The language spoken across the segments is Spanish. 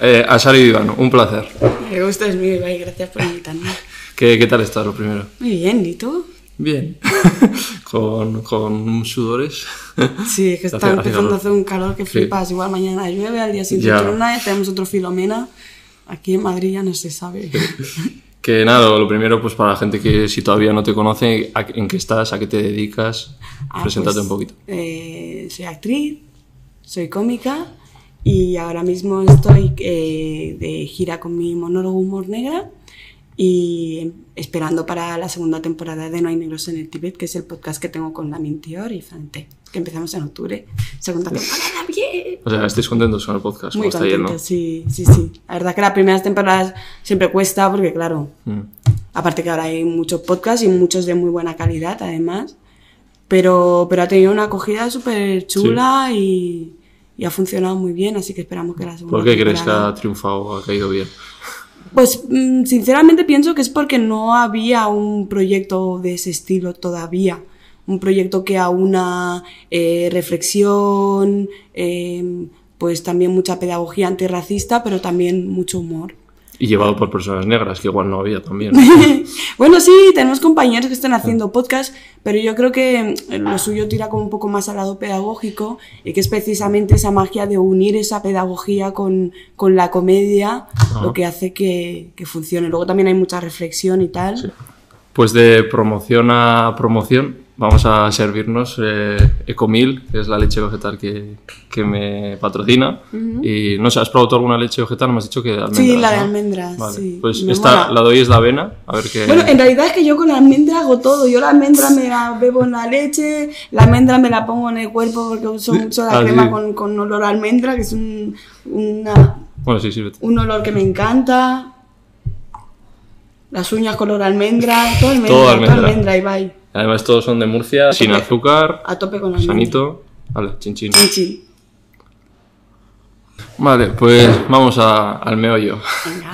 Eh, Asari Vivano, un placer. Me gusto es mío, Ibai, gracias por invitarme. ¿Qué, ¿Qué tal estás, lo primero? Muy bien, ¿y tú? Bien. con, con sudores. Sí, es que está empezando a hacer un calor que Sí. flipas. Igual mañana llueve, al día siguiente tenemos otro filomena. Aquí en Madrid ya no se sabe. Que nada, lo primero, pues para la gente que si todavía no te conoce, ¿a- ¿en qué estás? ¿A qué te dedicas? Ah, Preséntate pues, un poquito. eh, soy actriz, soy cómica y ahora mismo estoy eh, de gira con mi monólogo Humor Negra y esperando para la segunda temporada de No hay negros en el Tíbet, que es el podcast que tengo con Lamin Tior y Frante, que empezamos en octubre. Segunda temporada, bien. O sea, estáis contentos con el podcast, Muy está sí, sí, sí. La verdad que las primeras temporadas siempre cuesta porque, claro, Mm. aparte que ahora hay muchos podcasts y muchos de muy buena calidad, además. Pero, pero ha tenido una acogida súper chula y, y ha funcionado muy bien, así que esperamos que la segunda ¿Por qué crees que ha triunfado ha caído bien? Pues mm, sinceramente pienso que es porque no había un proyecto de ese estilo todavía. Un proyecto que aúna eh, reflexión, eh, pues también mucha pedagogía antirracista, pero también mucho humor. Y llevado por personas negras, que igual no había también. bueno, sí, tenemos compañeros que están haciendo podcast, pero yo creo que mm, lo suyo tira como un poco más al lado pedagógico y que es precisamente esa magia de unir esa pedagogía con, con la comedia lo que hace que, que funcione. Luego también hay mucha reflexión y tal. Pues de promoción a promoción, vamos a servirnos eh, Ecomil, que es la leche vegetal que, que me patrocina. Y no sé, ¿has probado tú alguna leche vegetal? Me has dicho que de almendras. Sí, la de ¿no? almendras, Vale. sí. Pues Me esta, mola. la de hoy es la avena, a ver qué. Bueno, en realidad es que yo con la almendra hago todo. Yo la almendra me la bebo en la leche, la almendra me la pongo en el cuerpo porque uso mucho la Ah, crema sí. con, con olor a almendra, que es un, una, Bueno, sí, un olor que me encanta. Las uñas color almendra, todo almendra, Todo todo almendra. almendra, y bye. Además, todos son de Murcia, sin azúcar, A tope con almendra. sanito. Vale, chin chin. Chin, chin. Vale, pues vamos a- al meollo. Venga.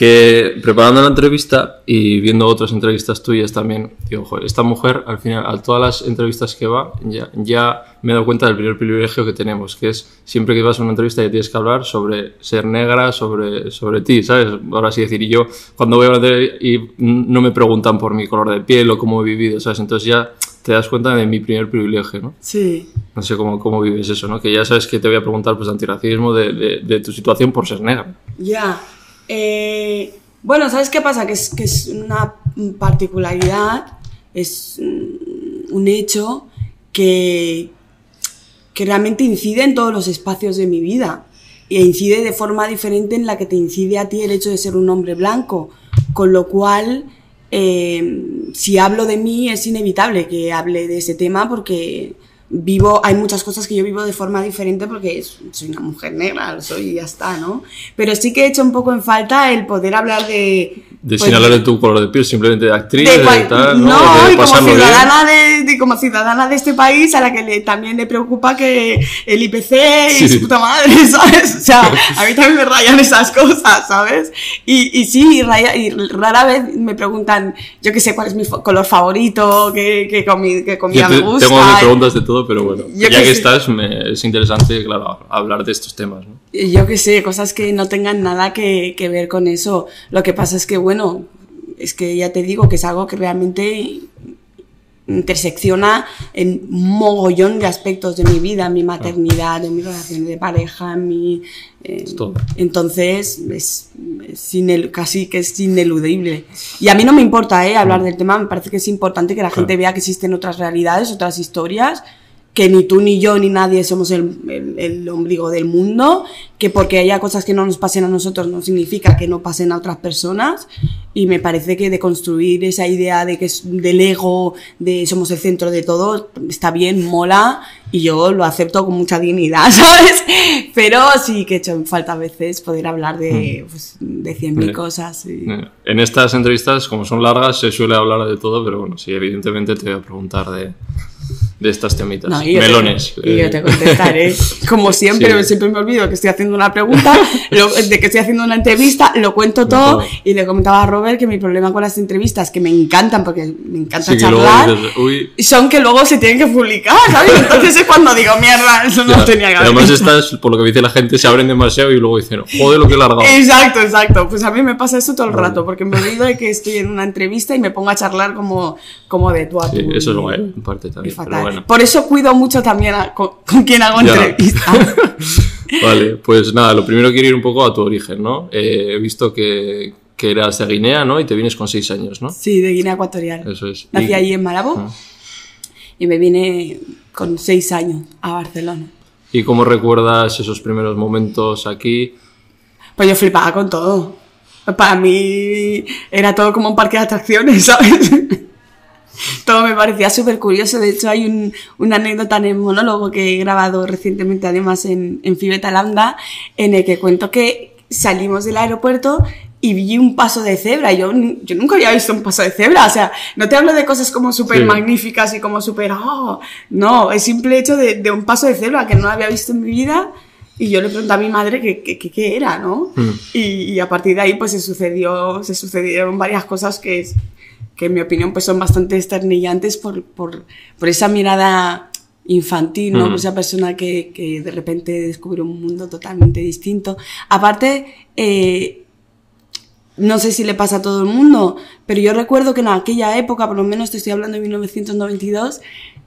Que preparando la entrevista y viendo otras entrevistas tuyas también, digo, joder, esta mujer, al final, a todas las entrevistas que va, ya, ya me he dado cuenta del primer privilegio que tenemos, que es siempre que vas a una entrevista ya tienes que hablar sobre ser negra, sobre, sobre ti, ¿sabes? Ahora sí decir, y yo cuando voy a una entrevista y no me preguntan por mi color de piel o cómo he vivido, ¿sabes? Entonces ya te das cuenta de mi primer privilegio, ¿no? Sí. No sé cómo, cómo vives eso, ¿no? Que ya sabes que te voy a preguntar pues de antirracismo, de, de, de tu situación por ser negra. Ya. Eh, bueno, ¿sabes qué pasa? Que es, una particularidad, es mm, un hecho que, que realmente incide en todos los espacios de mi vida. E incide de forma diferente en la que te incide a ti el hecho de ser un hombre blanco. Con lo cual, eh, si hablo de mí, es inevitable que hable de ese tema porque vivo, hay muchas cosas que yo vivo de forma diferente porque soy una mujer negra, lo soy y ya está, ¿no? Pero sí que he hecho un poco en falta el poder hablar de... De pues, sin hablar de tu color de piel, simplemente de actriz, de de, cual- tal, no, ¿no? De y como bien. ciudadana de, de- como ciudadana de este país a la que le- también le preocupa que el IPC y Sí. su puta madre, ¿sabes? O sea, a mí también me rayan esas cosas, ¿sabes? Y, y sí, y, raya- y rara vez me preguntan, yo qué sé, cuál es mi color favorito, qué, qué, comi- qué comida te- me gusta. tengo mis preguntas de todo, pero bueno, ya que estás, me- es interesante, claro, hablar de estos temas, Yo qué sé, cosas que no tengan nada que, que ver con eso. Lo que pasa es que, bueno, es que ya te digo que es algo que realmente intersecciona en mogollón de aspectos de mi vida, mi maternidad, en mi relación de pareja, en mi... eh, todo. entonces, es, es inel- casi que es ineludible. Y a mí no me importa eh, hablar del tema, me parece que es importante que la gente vea que existen otras realidades, otras historias, que ni tú ni yo ni nadie somos el, el- el ombligo del mundo, que porque haya cosas que no nos pasen a nosotros no significa que no pasen a otras personas. Y me parece que de construir esa idea de que es del ego, de somos el centro de todo, está bien, mola, y yo lo acepto con mucha dignidad, ¿sabes? Pero sí que he hecho falta a veces poder hablar de, pues, de cien mil cosas. y- Eh, En estas entrevistas, como son largas, se suele hablar de todo, pero bueno, sí, evidentemente te voy a preguntar de, de estas temitas. No, y yo te- Melones. y yo te contestaré. Como siempre, Sí. siempre me olvido que estoy haciendo una pregunta, lo- de que estoy haciendo una entrevista, lo cuento todo todo. y le comentaba a Robert que mi problema con las entrevistas, que me encantan porque me encanta sí, que charlar, dices, uy, son que luego se tienen que publicar, ¿sabes? Entonces es cuando digo, mierda, eso no ya. tenía que haber Además, dicho". estas, por lo que dice la gente, se abren demasiado y luego dicen, joder, lo que he largado. Exacto, exacto. Pues a mí me pasa eso todo el rato, porque me olvido de que estoy en una entrevista y me pongo a charlar como, como de tú a tú. Sí, eso es guay, en parte también. fatal. Bueno. Por eso cuido mucho también a- con, con quien hago Ya. entrevistas. Vale, pues nada, lo primero quiero ir un poco a tu origen, ¿no? Eh, he visto que, que eras de Guinea, ¿no? Y te vienes con seis años, ¿no? Sí, de Guinea Ecuatorial. Eso es. Nací Y- allí en Malabo Ah. y me vine con seis años a Barcelona. ¿Y cómo recuerdas esos primeros momentos aquí? Pues yo flipaba con todo. Para mí era todo como un parque de atracciones, ¿sabes? Todo me parecía súper curioso. De hecho, hay un, una anécdota en el monólogo que he grabado recientemente, además, en, en Fibeta Lambda, en el que cuento que salimos del aeropuerto y vi un paso de cebra. Yo, yo nunca había visto un paso de cebra. O sea, no te hablo de cosas como súper Sí. magníficas y como súper... "Oh". no, el simple hecho de, de un paso de cebra que no había visto en mi vida. Y yo le pregunté a mi madre qué era, ¿no? Mm. Y, y a partir de ahí, pues se sucedió, se sucedieron varias cosas que, es- que en mi opinión, pues son bastante esternillantes por, por, por esa mirada infantil, ¿no? Mm. Por esa persona que, que de repente descubre un mundo totalmente distinto. Aparte, eh, no sé si le pasa a todo el mundo, pero yo recuerdo que en aquella época, por lo menos te estoy hablando de 1992,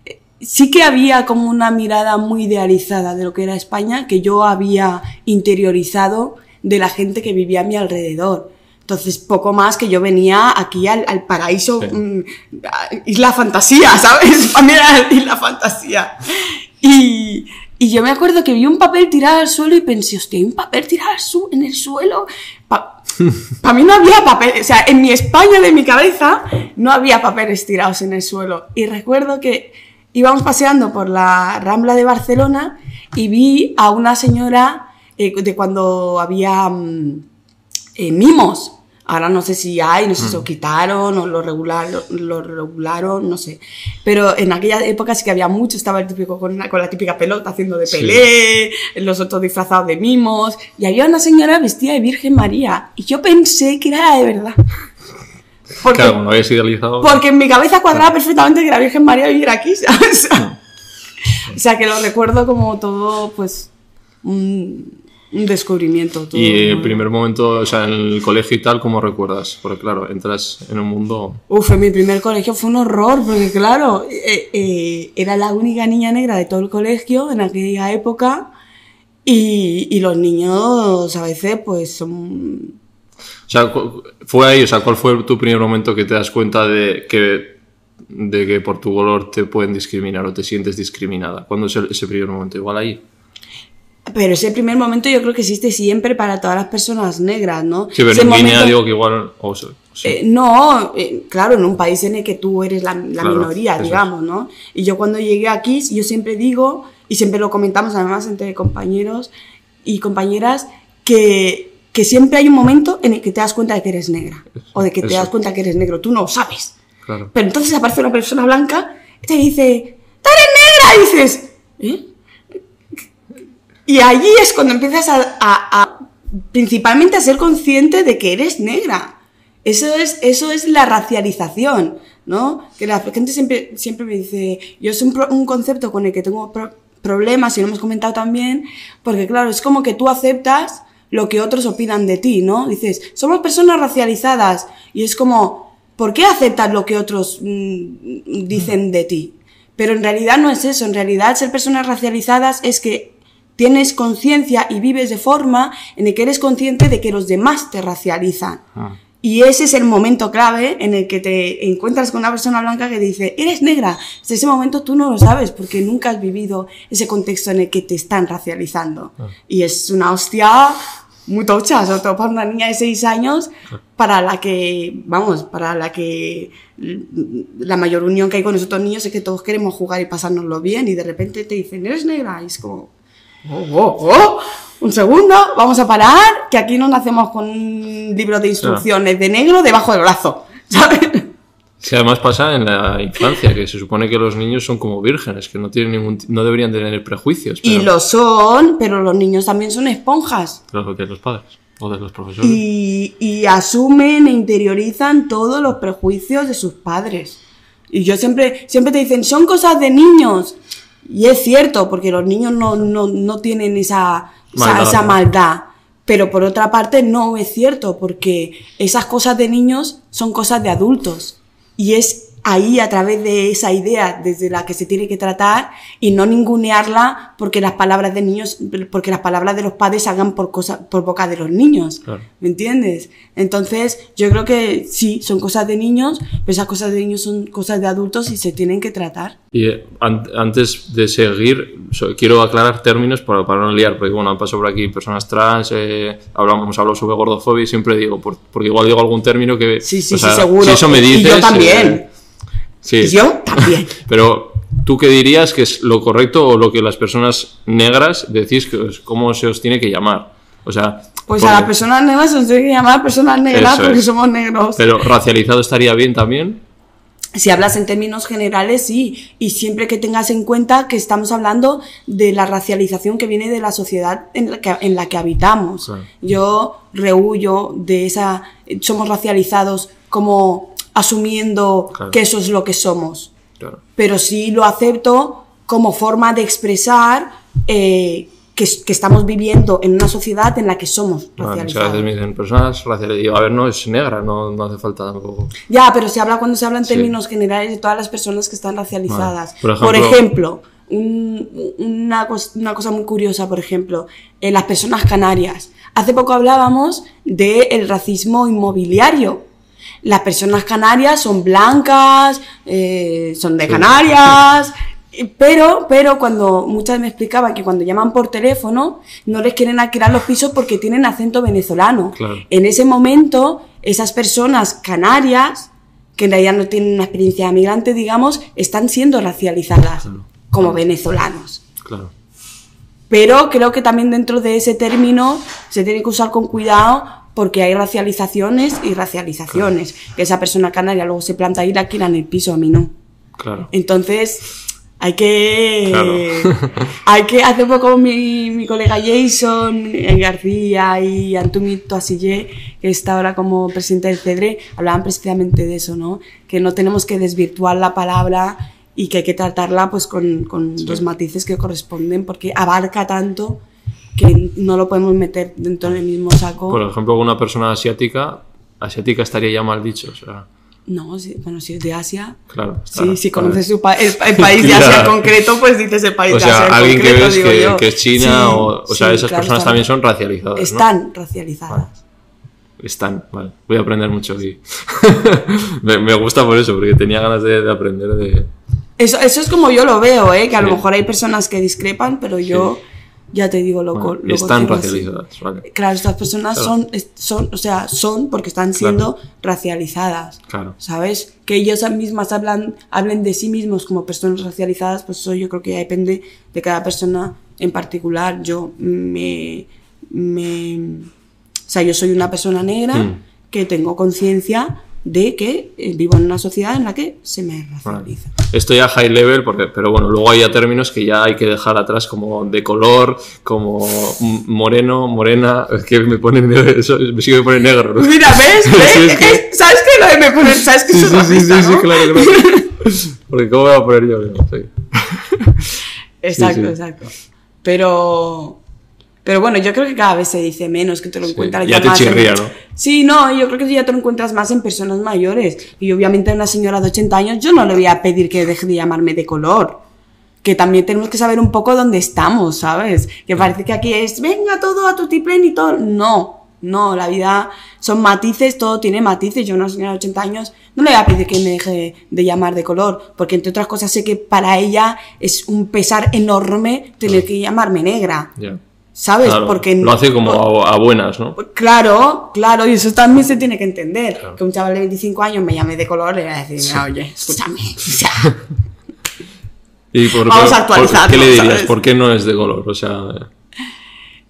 eh, sí que había como una mirada muy idealizada de lo que era España, que yo había interiorizado de la gente que vivía a mi alrededor. Entonces, poco más que yo venía aquí al, al paraíso, Sí. mm, Isla Fantasía, ¿sabes? Para mí era Isla Fantasía. Y, y yo me acuerdo que vi un papel tirado al suelo y pensé, hostia, hay un papel tirado al su- en el suelo. Para mí no había papel, o sea, en mi España de mi cabeza no había papeles tirados en el suelo. Y recuerdo que íbamos paseando por la Rambla de Barcelona y vi a una señora eh, de cuando había mm, eh, mimos. Ahora no sé si hay, no sé si lo quitaron o lo, regular, lo, lo regularon, no sé. Pero en aquella época sí que había mucho. Estaba el típico con, la- con la típica pelota haciendo de Sí. pelé, los otros disfrazados de mimos. Y había una señora vestida de Virgen María. Y yo pensé que era de verdad. Porque, Claro, como lo habías idealizado. porque en mi cabeza cuadraba perfectamente que la Virgen María viviera aquí, ¿sabes? o sea, que lo recuerdo como todo, pues, un, un descubrimiento. todo Y el primer momento, o sea, en el colegio y tal, ¿cómo recuerdas? Porque claro, entras en un mundo... Uf, en mi primer colegio fue un horror, porque claro, eh, eh, era la única niña negra de todo el colegio en aquella época y, y los niños a veces pues son... O sea, fue ahí, o sea, ¿cuál fue tu primer momento que te das cuenta de que, de que por tu color te pueden discriminar o te sientes discriminada? ¿Cuándo es el- ese primer momento? Igual ahí. Pero ese primer momento yo creo que existe siempre para todas las personas negras, ¿no? Sí, pero Ese en Guinea momento- digo que igual... o sea, sí. Eh, no, eh, claro, en un país en el que tú eres la, la Claro, minoría, eso es. digamos, ¿no? Y yo cuando llegué aquí, yo siempre digo, y siempre lo comentamos además entre compañeros y compañeras, que, que siempre hay un momento en el que te das cuenta de que eres negra, o de que te Eso. das cuenta que eres negro, tú no lo sabes. Claro. Pero entonces aparece una persona blanca y te dice, ¡tú eres negra! Y dices, ¿eh? Y allí es cuando empiezas a, a- a- principalmente a ser consciente de que eres negra. Eso es, eso es la racialización, ¿no? Que la gente siempre, siempre me dice, yo es un, un concepto con el que tengo pro- problemas y lo hemos comentado también, porque claro, es como que tú aceptas lo que otros opinan de ti, ¿no? Dices, somos personas racializadas y es como, ¿por qué aceptas lo que otros mm, dicen de ti? Pero en realidad no es eso, en realidad ser personas racializadas es que tienes conciencia y vives de forma en el que eres consciente de que los demás te racializan. Ah. Y ese es el momento clave en el que te encuentras con una persona blanca que dice, eres negra. Desde ese momento tú no lo sabes porque nunca has vivido ese contexto en el que te están racializando. Y es una hostia muy tocha, sobre todo para una niña de 6 años, para la que, vamos, para la que la mayor unión que hay con nosotros niños es que todos queremos jugar y pasárnoslo bien y de repente te dicen, eres negra. Y es como, oh, oh, oh, un segundo, vamos a parar, que aquí no nacemos con un libro de instrucciones de negro debajo del brazo, ¿sabes? Si además pasa en la infancia, que se supone que los niños son como vírgenes, que no tienen ningún, no deberían tener prejuicios. Y lo son, pero los niños también son esponjas. Claro, de los padres o de los profesores. Y, y asumen e interiorizan todos los prejuicios de sus padres. Y yo siempre, siempre te dicen, son cosas de niños. Y es cierto, porque los niños no, no, no tienen esa, esa- Maldad, esa maldad. Pero por otra parte no es cierto, porque esas cosas de niños son cosas de adultos. Y es ahí a través de esa idea desde la que se tiene que tratar y no ningunearla porque las palabras de niños, porque las palabras de los padres salgan por cosa, por boca de los niños. Claro. ¿Me entiendes? Entonces, yo creo que sí, son cosas de niños, pero esas cosas de niños son cosas de adultos y se tienen que tratar. Y eh, an- antes de seguir, so- quiero aclarar términos para, para no liar, porque bueno, han pasado por aquí personas trans, eh, hablamos, hemos hablado sobre gordofobia y siempre digo, por- porque igual digo algún término que... Sí, sí, o sí, sea, seguro. Si eso me Y dices... yo también. eh, sí. Y yo también. Pero, ¿tú qué dirías que es lo correcto o lo que las personas negras decís que os- cómo se os tiene que llamar? O sea... Pues porque- a las personas negras se nos tiene que llamar personas negras Eso porque es. somos negros. Pero racializado estaría bien también. Si hablas en términos generales, sí. Y siempre que tengas en cuenta que estamos hablando de la racialización que viene de la sociedad en la que, en la que habitamos. Claro. Yo rehuyo de esa... Somos racializados como asumiendo Claro. que eso es lo que somos. Claro. Pero sí lo acepto como forma de expresar eh, que, que estamos viviendo en una sociedad en la que somos Bueno, muchas racializados. veces me dicen personas racializadas. Digo, a ver, no es negra, no, no hace falta tampoco. Ya, pero se habla cuando se habla en Sí. términos generales de todas las personas que están racializadas. Vale. Por Por ejemplo- ejemplo, un- una, una cosa muy curiosa, por ejemplo, eh, las personas canarias. Hace poco hablábamos del racismo inmobiliario. Las personas canarias son blancas, eh, son de. Canarias, pero, pero cuando muchas me explicaban que cuando llaman por teléfono no les quieren alquilar los pisos porque tienen acento venezolano. Claro. En ese momento, esas personas canarias, que en realidad no tienen una experiencia de migrante, digamos, están siendo racializadas Claro. como venezolanos. Claro. Pero creo que también dentro de ese término se tiene que usar con cuidado porque hay racializaciones y racializaciones. Que esa persona canaria luego se planta ir aquí en el piso, a mí no. Claro. Entonces, hay que. Claro. hay que. Hace poco mi, mi colega Jason eh, García y Antumi Toasillé, que está ahora como presidente del CEDRE, hablaban precisamente de eso, ¿no? Que no tenemos que desvirtuar la palabra y que hay que tratarla pues con, con los matices que corresponden, porque abarca tanto que no lo podemos meter dentro del mismo saco. Por ejemplo, una persona asiática, asiática estaría ya mal dicho. O sea, No, sí, bueno, si es de Asia. claro. está- Sí, si conoces su pa- el, el país de Asia en concreto, pues dices el país O de Asia sea, en alguien que ves que, es China Sí, o, o sea, esas claro, personas están- también son racializadas. ¿no? Están racializadas. Están, vale. Voy a aprender mucho aquí. me, me gusta por eso, porque tenía ganas de, de aprender de. Eso, eso es como yo lo veo, ¿eh? que a lo mejor hay personas que discrepan, pero yo ya te digo lo, co- Bueno, lo están racializadas, vale. Claro, estas personas Claro. son, son, o sea, son porque están siendo racializadas. Claro. ¿Sabes? Que ellos mismas hablan, hablen de sí mismos como personas racializadas, pues eso yo creo que ya depende de cada persona en particular. Yo me, me o sea, yo soy una persona negra Mm. que tengo conciencia de que eh, vivo en una sociedad en la que se me racializa. Esto ya high level, porque, pero bueno, luego hay términos que ya hay que dejar atrás, como de color, como moreno, morena, es que me pone negro, eso, me sigue me pone negro. ¿no? Mira, ¿ves? Sí, ¿Ves? es que- Es- ¿Sabes qué? Lo de me poner, ¿sabes que Sí, sí, sí, sí, racista, sí, ¿no? claro, claro. Porque ¿cómo me voy a poner yo? No. Exacto, exacto. Pero. Pero bueno, yo creo que cada vez se dice menos, que te lo Sí, encuentras ya te más en- chirría, ¿no? Sí, no, yo creo que ya te lo encuentras más en personas mayores. Y obviamente a una señora de 80 años yo no le voy a pedir que deje de llamarme de color. Que también tenemos que saber un poco dónde estamos, ¿sabes? Que parece que aquí es, venga todo a tu tiplén y todo. No, no, la vida son matices, todo tiene matices. Yo a una señora de 80 años no le voy a pedir que me deje de llamar de color, porque entre otras cosas sé que para ella es un pesar enorme tener que llamarme negra. Ya. ¿Sabes? Claro, porque lo hace como por- a, a buenas, ¿no? Claro, claro, y eso también se tiene que entender. Claro. Que un chaval de 25 años me llame de color, le voy a decir, "Mira, oye, escúchame. o sea, ¿Y por, Vamos a actualizarlo, ¿Qué le dirías? ¿sabes? ¿Por qué no es de color? O sea,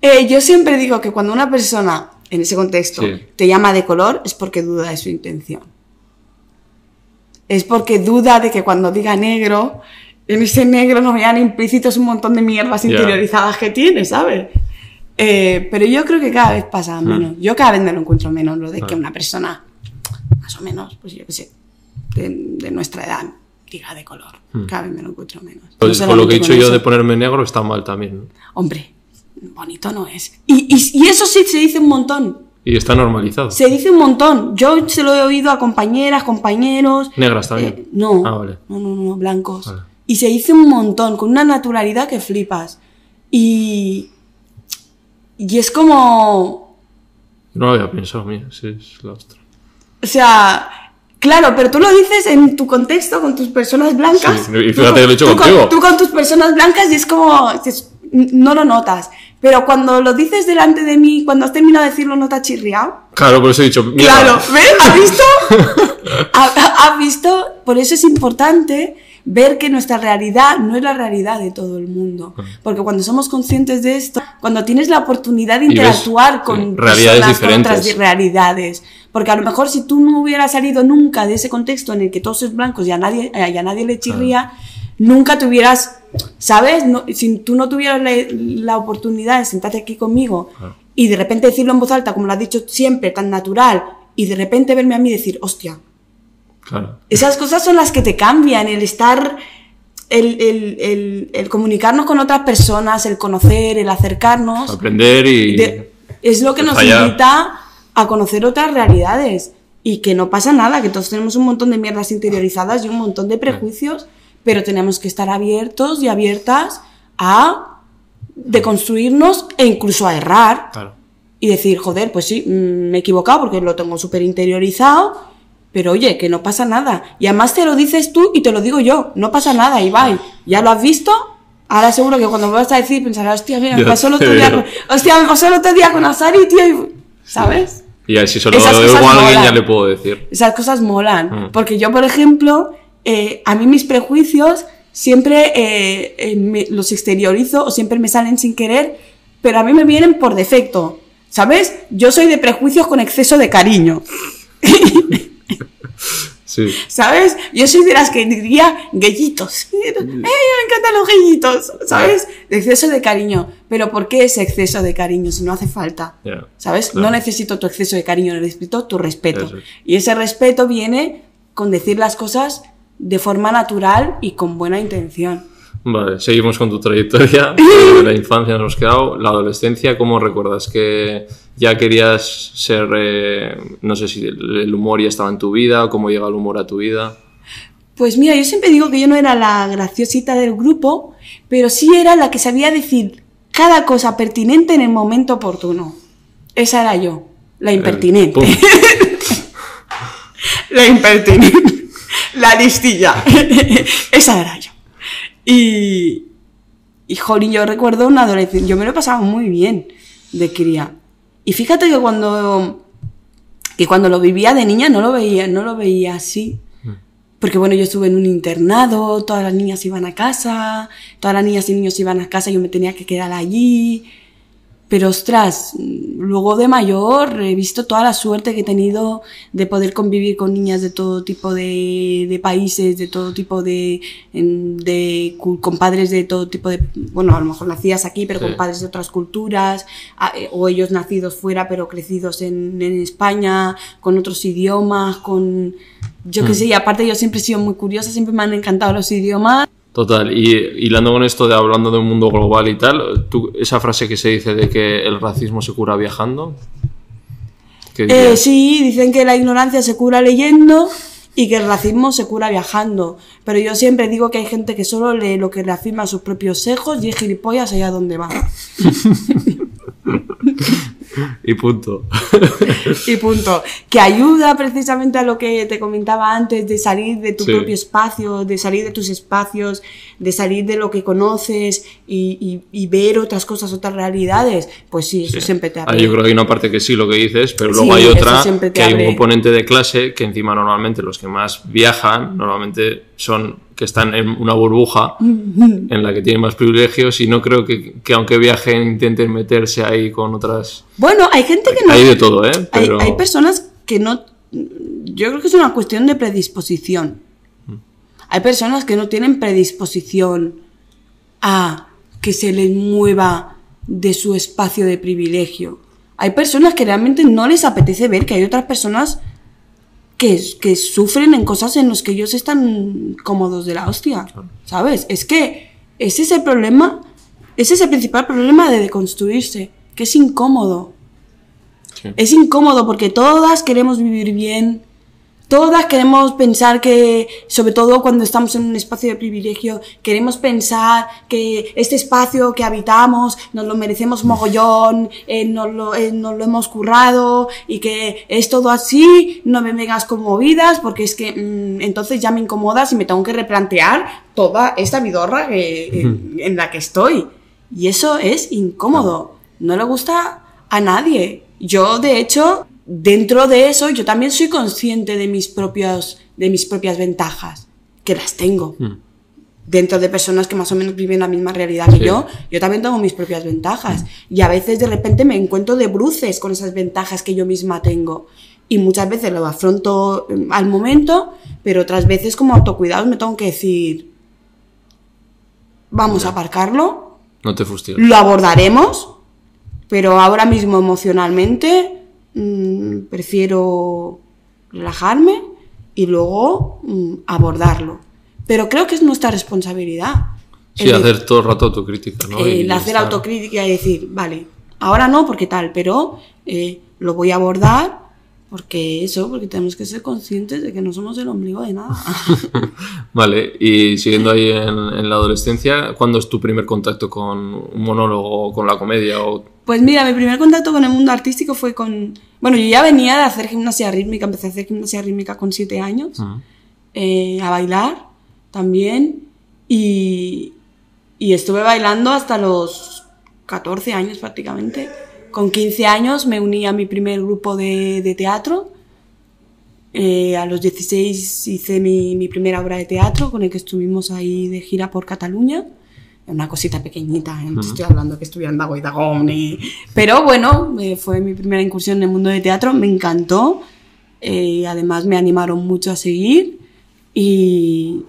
eh, yo siempre digo que cuando una persona, en ese contexto, Sí. te llama de color, es porque duda de su intención. es porque duda de que cuando diga negro, en ese negro no vean implícitos un montón de mierdas interiorizadas que tiene, ¿sabes? Eh, pero yo creo que cada vez pasa Mm. menos. Yo cada vez me lo encuentro menos, lo de que Ah. una persona, más o menos, pues yo qué sé, de, de nuestra edad, diga de color. Cada vez me lo encuentro menos. No Pues, con lo que he dicho yo eso. de ponerme negro está mal también. Hombre, bonito no es. Y, y- y eso sí se dice un montón. Y está normalizado. Se dice un montón. Yo se lo he oído a compañeras, compañeros. Negras también. Eh, no, Ah, vale. no, no, no, blancos. Vale. Y se dice un montón, con una naturalidad que flipas. Y. Y es como. No lo había pensado, mira, sí, es la ostra. O sea. Claro, pero tú lo dices en tu contexto, con tus personas blancas. Sí, y Tú fíjate con- que lo he hecho tú con- contigo. tú con tus personas blancas y es como. es- no lo notas. Pero cuando lo dices delante de mí, cuando has terminado de decirlo, no te ha chirriado. Claro, por eso he dicho, Claro, ¿ves? ¿Has visto? ¿Ha- ha- ¿Has visto? Por eso es importante ver que nuestra realidad no es la realidad de todo el mundo. Porque cuando somos conscientes de esto, cuando tienes la oportunidad de interactuar con realidades personas, con otras realidades. Porque a lo mejor si tú no hubieras salido nunca de ese contexto en el que todos son blancos y a nadie, eh, y a nadie le chirría, nunca te hubieras, ¿sabes? No- si tú no tuvieras la, la oportunidad de sentarte aquí conmigo y de repente decirlo en voz alta, como lo has dicho siempre, tan natural, y de repente verme a mí decir, hostia, claro. esas cosas son las que te cambian, el estar, el, el- el- el comunicarnos con otras personas, el conocer, el acercarnos, Aprender y... de- es lo que nos invita a conocer otras realidades y que no pasa nada, que todos tenemos un montón de mierdas interiorizadas y un montón de prejuicios, pero tenemos que estar abiertos y abiertas a deconstruirnos e incluso a errar Claro. y decir, joder, pues sí, mm, me he equivocado porque lo tengo súper interiorizado, pero oye, que no pasa nada. Y además te lo dices tú y te lo digo yo, no pasa nada, Ibai. ¿Ya lo has visto? Ahora seguro que cuando me vas a decir pensarás, hostia, mira, me pasó el otro te día con, hostia, me pasó el otro día con Asari, tío, y- ¿sabes? Y así solo Esas digo cosas a alguien molan. ya le puedo decir. Esas cosas molan. Mm. Porque yo, por ejemplo, eh, a mí mis prejuicios siempre eh, eh, me- los exteriorizo o siempre me salen sin querer, pero a mí me vienen por defecto. ¿Sabes? Yo soy de prejuicios con exceso de cariño. Sí. ¿Sabes? Yo soy de las que diría gallitos. ¡Eh, me encantan los gallitos! ¿Sabes? De exceso de cariño. Pero ¿por qué ese exceso de cariño si no hace falta? ¿Sabes? Claro. No necesito tu exceso de cariño, necesito tu respeto. Es. Y ese respeto viene con decir las cosas de forma natural y con buena intención. Vale, seguimos con tu trayectoria. De la infancia nos hemos quedado. La adolescencia, ¿cómo recuerdas? Que ya querías ser, eh, no sé si el humor ya estaba en tu vida, cómo llega el humor a tu vida. Pues mira, yo siempre digo que yo no era la graciosita del grupo, pero sí era la que sabía decir cada cosa pertinente en el momento oportuno. Esa era yo, la impertinente. pum. la impertinente. La listilla. Esa era yo. Y, y jolín, yo recuerdo una adolescencia, yo me lo he pasado muy bien de cría. Y fíjate que cuando, que cuando lo vivía de niña no lo veía, no lo veía así. Porque bueno, yo estuve en un internado, todas las niñas iban a casa, todas las niñas y niños iban a casa, yo me tenía que quedar allí. Pero ostras, luego de mayor he visto toda la suerte que he tenido de poder convivir con niñas de todo tipo de, de países, de todo tipo de, de, con padres de todo tipo de, bueno, a lo mejor nacidas aquí, pero Sí. con padres de otras culturas, eh, o ellos nacidos fuera pero crecidos en, en España, con otros idiomas, con, yo qué sé, y aparte yo siempre he sido muy curiosa, siempre me han encantado los idiomas. Total, y hilando con esto de hablando de un mundo global y tal, tú, esa frase que se dice de que el racismo se cura viajando. ¿qué Eh, sí, dicen que la ignorancia se cura leyendo y que el racismo se cura viajando. Pero yo siempre digo que hay gente que solo lee lo que le afirma a sus propios sejos y es gilipollas allá donde va. Y punto. Y punto. Que ayuda precisamente a lo que te comentaba antes, de salir de tu Sí. propio espacio, de salir de tus espacios, de salir de lo que conoces y, y- y ver otras cosas, otras realidades. Pues sí, eso Sí. siempre te Ah, abre. yo creo que hay una parte que sí, lo que dices, pero luego Sí, hay otra que hay un componente de clase que encima normalmente los que más viajan, normalmente son que están en una burbuja en la que tienen más privilegios y no creo que, que aunque viajen intenten meterse ahí con otras... Bueno, hay gente que no... Hay de todo, ¿eh? Hay personas que no. Yo creo que es una cuestión de predisposición. Hay personas que no tienen predisposición a que se les mueva de su espacio de privilegio. Hay personas que realmente no les apetece ver que hay otras personas que, que sufren en cosas en las que ellos están cómodos de la hostia. ¿Sabes? Es que ese es el problema, ese es el principal problema de deconstruirse, que es incómodo. Sí. Es incómodo porque todas queremos vivir bien, todas queremos pensar que, sobre todo cuando estamos en un espacio de privilegio, queremos pensar que este espacio que habitamos nos lo merecemos mogollón, eh, nos, lo, eh, nos lo hemos currado y que es todo así, no me vengas con movidas porque es que mm, entonces ya me incomodas y me tengo que replantear toda esta vidorra que, en, en la que estoy. Y eso es incómodo, no le gusta a nadie. Yo, de hecho, dentro de eso, yo también soy consciente de mis, propios, de mis propias ventajas, que las tengo. Mm. Dentro de personas que más o menos viven la misma realidad que Sí. yo, yo también tengo mis propias ventajas. Y a veces de repente me encuentro de bruces con esas ventajas que yo misma tengo. Y muchas veces lo afronto eh, al momento, pero otras veces como autocuidado me tengo que decir, vamos a aparcarlo, No te fustigas. lo abordaremos, pero ahora mismo emocionalmente mm, prefiero relajarme y luego mm, abordarlo. Pero creo que es nuestra responsabilidad. Sí, el, hacer todo el rato autocrítica, ¿no? el Y hacer estar- autocrítica y decir, vale, ahora no porque tal, pero eh, lo voy a abordar porque eso, porque tenemos que ser conscientes de que no somos el ombligo de nada. Vale, y siguiendo ahí en, en la adolescencia, ¿cuándo es tu primer contacto con un monólogo o con la comedia? O... Pues mira, mi primer contacto con el mundo artístico fue con... Bueno, yo ya venía de hacer gimnasia rítmica, empecé a hacer gimnasia rítmica con siete años, Ujú. eh, a bailar también, y, y estuve bailando hasta los 14 años prácticamente. Con 15 años me uní a mi primer grupo de, de teatro. Eh, a los 16 hice mi, mi primera obra de teatro con el que estuvimos ahí de gira por Cataluña. Una cosita pequeñita, ¿eh? no te estoy hablando que estuviera en Dago y Dagón, ni- Pero bueno, eh, fue mi primera incursión en el mundo de teatro, me encantó. Eh, además me animaron mucho a seguir. Y,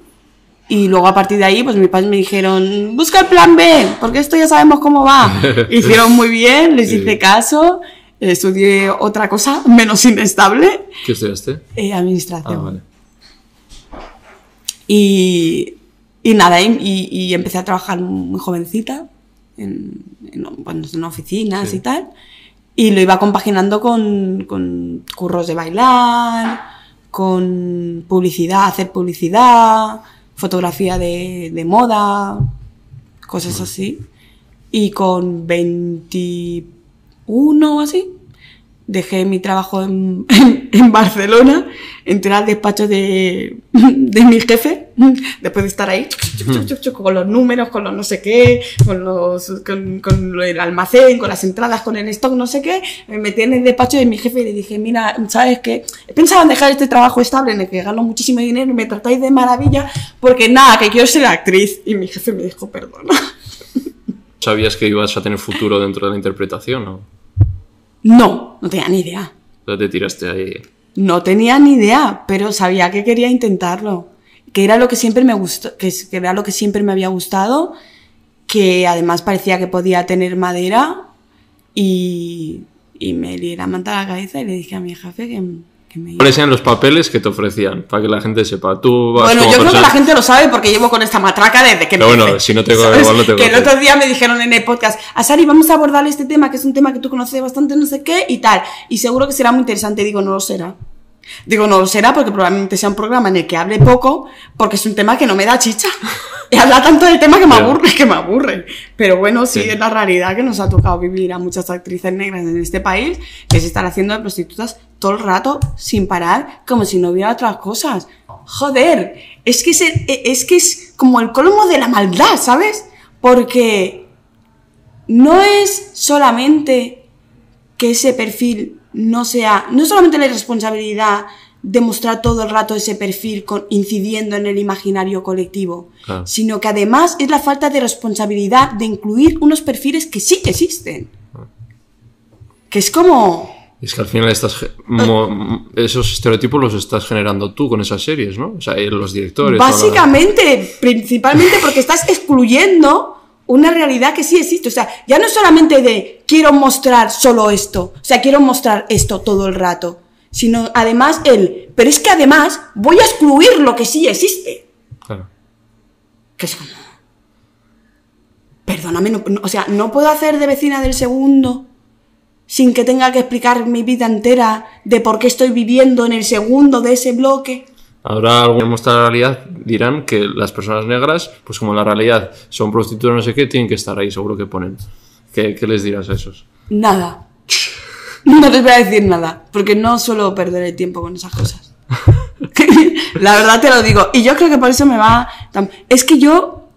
y luego a partir de ahí, pues mis padres me dijeron, busca el plan B, porque esto ya sabemos cómo va. Hicieron muy bien, les hice caso, estudié otra cosa menos inestable, ¿Qué estudiaste? eh, administración. Ah, vale. Y, y nada, y, y- empecé a trabajar muy jovencita en, en, en oficinas Sí. y tal. Y lo iba compaginando con, con curros de bailar, con publicidad, hacer publicidad, fotografía de, de moda, cosas así. Y con 21 o así, dejé mi trabajo en, en Barcelona, entré al despacho de, de mi jefe, después de estar ahí chuc, chuc, chuc, chuc, con los números, con los no sé qué, con, los, con, con el almacén, con las entradas, con el stock, no sé qué, me metí en el despacho de mi jefe y le dije, mira, ¿sabes qué? He pensado en dejar este trabajo estable en el que gano muchísimo dinero y me tratáis de maravilla, porque nada, que quiero ser actriz. Y mi jefe me dijo, perdona. ¿Sabías que ibas a tener futuro dentro de la interpretación o No, no tenía ni idea. ya te tiraste ahí? No tenía ni idea, pero sabía que quería intentarlo. Que era lo que siempre me gustó, que, que era lo que siempre me había gustado, que además parecía que podía tener madera y, y me lié la manta a la cabeza y le dije a mi jefe que, que me. ¿Cuáles eran los papeles que te ofrecían? Para que la gente sepa. Tú vas Bueno, yo creo que la gente lo sabe porque llevo con esta matraca desde que Pero bueno, empecé, si no te- ¿sabes? igual no te Que el otro día me dijeron en el podcast, Asari, vamos a abordar este tema, que es un tema que tú conoces bastante, no sé qué, y tal. Y seguro que será muy interesante. Digo, no lo será. Digo, no lo será porque probablemente sea un programa en el que hable poco, porque es un tema que no me da chicha. Y habla tanto del tema que me aburre, que me aburre. Pero bueno, sí, Sí. es la realidad que nos ha tocado vivir a muchas actrices negras en este país, que se están haciendo de prostitutas todo el rato, sin parar, como si no hubiera otras cosas. Joder, es que es, el- es que es como el colmo de la maldad, ¿sabes? Porque no es solamente que ese perfil no sea, no solamente la irresponsabilidad de mostrar todo el rato ese perfil con- incidiendo en el imaginario colectivo, Claro. sino que además es la falta de responsabilidad de incluir unos perfiles que sí existen. Que es como, Es que al final estás mo- esos estereotipos los estás generando tú con esas series, ¿no? O sea, los directores. la- Básicamente, principalmente porque estás excluyendo una realidad que sí existe. O sea, ya no es solamente de quiero mostrar solo esto, o sea, quiero mostrar esto todo el rato, sino además el, pero es que además voy a excluir lo que sí existe. Claro. Que es como... Perdóname, no- no- o sea, no puedo hacer de vecina del segundo sin que tenga que explicar mi vida entera de por qué estoy viviendo en el segundo de ese bloque. Ahora, algunos muestra la realidad dirán que las personas negras, pues como la realidad son prostitutas no sé qué, tienen que estar ahí, seguro que ponen. ¿Qué, qué les dirás a esos? Nada. No te voy a decir nada, porque no suelo perder el tiempo con esas cosas. La verdad te lo digo. Y yo creo que por eso me va... Es que yo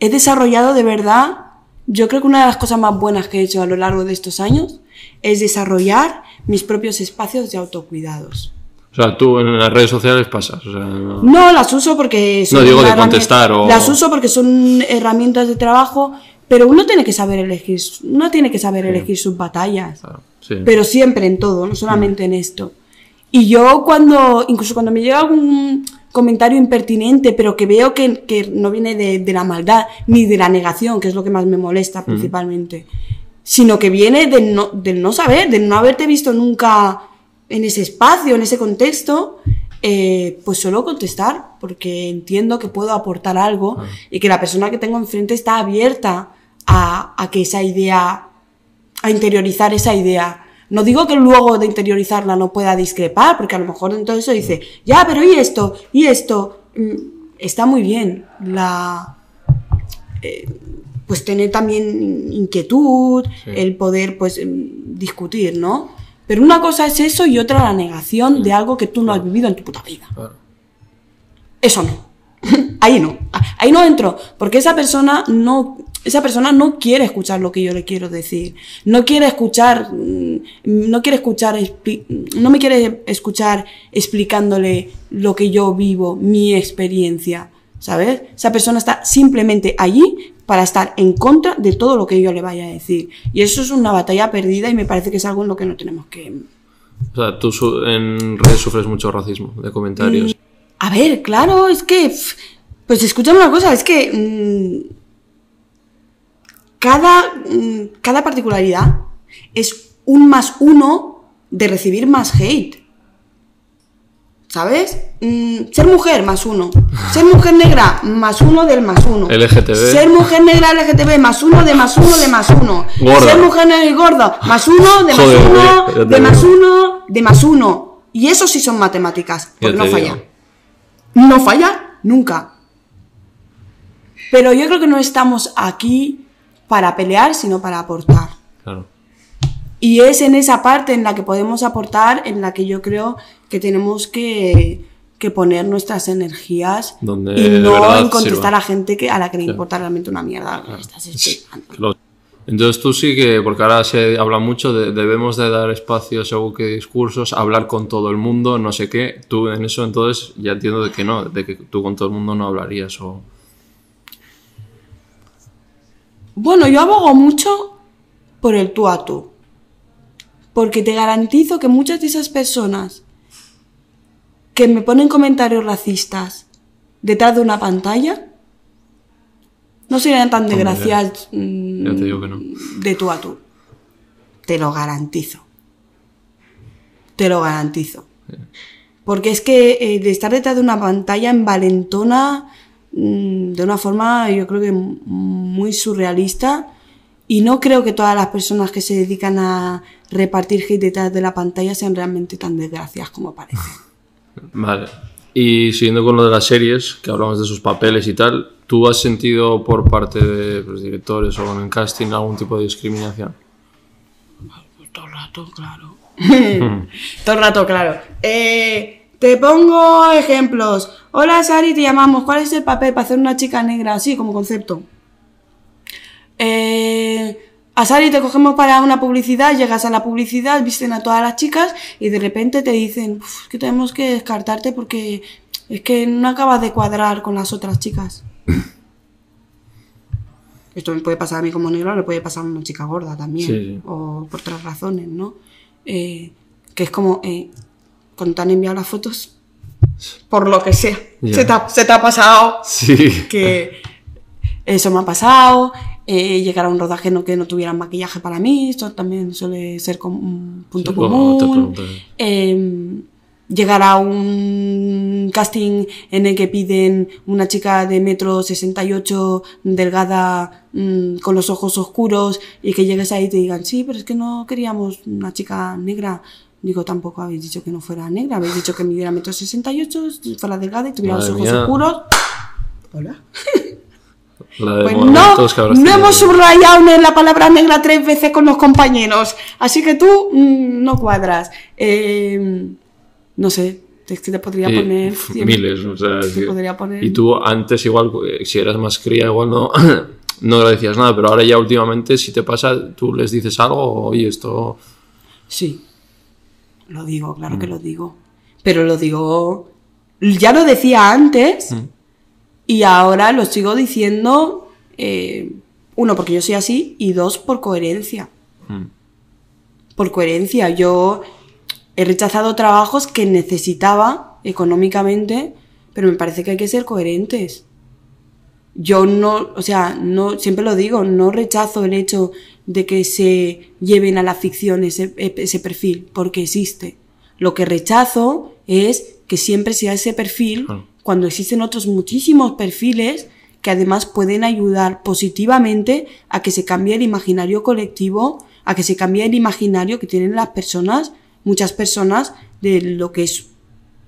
he desarrollado de verdad, yo creo que una de las cosas más buenas que he hecho a lo largo de estos años es desarrollar mis propios espacios de autocuidados. O sea, tú en las redes sociales pasas. O sea, no- No las uso porque No, digo de contestar o- Las uso porque son herramientas de trabajo, pero uno tiene que saber elegir, uno tiene que saber elegir sus batallas. Claro, sí. pero siempre en todo, no solamente en esto. Y yo cuando, incluso cuando me llega algún comentario impertinente, pero que veo que, que no viene de, de la maldad, ni de la negación, que es lo que más me molesta principalmente, sino que viene del no, del no saber, del no haberte visto nunca en ese espacio, en ese contexto, eh, pues suelo contestar, porque entiendo que puedo aportar algo y que la persona que tengo enfrente está abierta a, a que esa idea a interiorizar esa idea. No digo que luego de interiorizarla no pueda discrepar, porque a lo mejor entonces eso dice, ya, pero ¿y esto? ¿Y esto? Mm, Está muy bien la... eh, pues tener también inquietud, Sí. el poder pues discutir, ¿no? Pero una cosa es eso y otra la negación de algo que tú no has vivido en tu puta vida. Eso no. Ahí no. Ahí no entro. Porque esa persona no. Esa persona no quiere escuchar lo que yo le quiero decir. No quiere escuchar. mm, No quiere escuchar. No me quiere escuchar explicándole lo que yo vivo, mi experiencia. ¿Sabes? Esa persona está simplemente allí para estar en contra de todo lo que yo le vaya a decir. Y eso es una batalla perdida y me parece que es algo en lo que no tenemos que. O sea, tú en redes sufres mucho racismo de comentarios. A ver, claro, es que. Pues escúchame una cosa, es que. mm, cada, mm, cada particularidad es un más uno de recibir más hate. ¿Sabes? Mm, ser mujer, más uno. Ser mujer negra, más uno del más uno. LGTB. Ser mujer negra LGTB, más uno de más uno de más uno. Gorda. Ser mujer negra y gorda, más uno de más Joder, uno, de más uno, de más uno. Y eso sí son matemáticas, porque no falla. digo. No falla nunca. Pero yo creo que no estamos aquí para pelear, sino para aportar. Claro. Y es en esa parte en la que podemos aportar, en la que yo creo que tenemos que, que poner nuestras energías Donde y no en contestar sirva. a gente que, a la que le importa realmente una mierda. lo que estás. Lo- Entonces tú sí que, porque ahora se habla mucho de debemos de dar espacio según qué discursos, hablar con todo el mundo, no sé qué. Tú en eso entonces ya entiendo de que no, de que tú con todo el mundo no hablarías o... Bueno, yo abogo mucho por el tú a tú. Porque te garantizo que muchas de esas personas que me ponen comentarios racistas detrás de una pantalla no serían tan desgraciadas mm, no. de tú a tú. Te lo garantizo. Te lo garantizo. Porque es que eh, de estar detrás de una pantalla envalentona mm, de una forma, yo creo que muy surrealista. Y no creo que todas las personas que se dedican a repartir hate detrás de la pantalla sean realmente tan desgraciadas como parecen. Vale. Y siguiendo con lo de las series, que hablamos de sus papeles y tal, ¿tú has sentido por parte de pues, directores o en el casting algún tipo de discriminación? Todo el rato, claro. Todo el rato, claro. Eh, te pongo ejemplos. Hola Sari, te llamamos. ¿Cuál es el papel para hacer una chica negra? Así como concepto. Eh, a Sari te cogemos para una publicidad, llegas a la publicidad, visten a todas las chicas y de repente te dicen "Uf, es que tenemos que descartarte porque es que no acabas de cuadrar con las otras chicas. Esto me puede pasar a mí como negro, le puede pasar a una chica gorda también. Sí, sí. O por otras razones, ¿no? eh, que es como eh, cuando te han enviado las fotos, por lo que sea, se, te ha, se te ha pasado, Sí. que eso me ha pasado, eh, llegar a un rodaje no, que no tuvieran maquillaje para mí, esto también suele ser como un punto Sí, común. Eh, llegar a un casting en el que piden una chica de metro 68, delgada, mm, con los ojos oscuros, y que llegues ahí y te digan, sí, pero es que no queríamos una chica negra. Digo, tampoco habéis dicho que no fuera negra, habéis dicho que midiera metro 68, fuera delgada y tuviera los Madre ojos mía. oscuros. Hola. Pues no, no hemos subrayado la palabra negra tres veces con los compañeros. Así que tú mm, no cuadras. Eh, no sé, te podría poner. miles, o sea, es te que- podría poner- Y tú antes igual, eh, si eras más cría, igual no, no le decías nada, pero ahora ya últimamente, si te pasa, tú les dices algo, oye, esto... Sí. Lo digo, claro Mm. que lo digo. Pero lo digo. Ya lo decía antes. Mm. Y ahora lo sigo diciendo. eh, uno, porque yo soy así. Y dos, por coherencia. Mm. por coherencia. Yo he rechazado trabajos que necesitaba económicamente, pero me parece que hay que ser coherentes. Yo no, o sea, no, siempre lo digo, no rechazo el hecho de que se lleven a la ficción ese, ese perfil, porque existe. Lo que rechazo es que siempre sea ese perfil. Cuando existen otros muchísimos perfiles que además pueden ayudar positivamente a que se cambie el imaginario colectivo, a que se cambie el imaginario que tienen las personas, muchas personas, de lo que es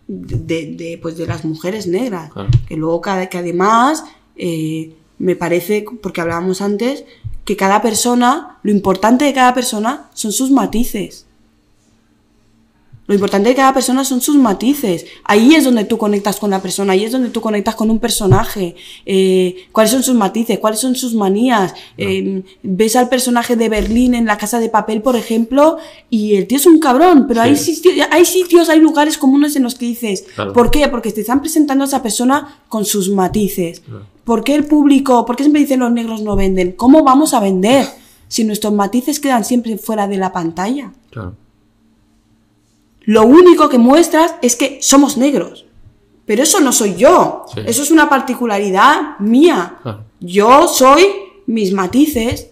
de, de, pues de las mujeres negras. Claro. Que luego cada, que además eh, me parece, porque hablábamos antes, que cada persona, lo importante de cada persona son sus matices. Lo importante de cada persona son sus matices. Ahí es donde tú conectas con la persona, ahí es donde tú conectas con un personaje. Eh, ¿Cuáles son sus matices? ¿Cuáles son sus manías? Eh, ves al personaje de Berlín en la casa de papel, por ejemplo, y el tío es un cabrón, pero Sí. hay, sitios, hay sitios, hay lugares comunes en los que dices, Claro. ¿por qué? Porque te están presentando a esa persona con sus matices. ¿Por qué el público, por qué siempre dicen los negros no venden? ¿Cómo vamos a vender si nuestros matices quedan siempre fuera de la pantalla? Claro. Lo único que muestras es que somos negros. Pero eso no soy yo. Sí. Eso es una particularidad mía. Claro. Yo soy mis matices.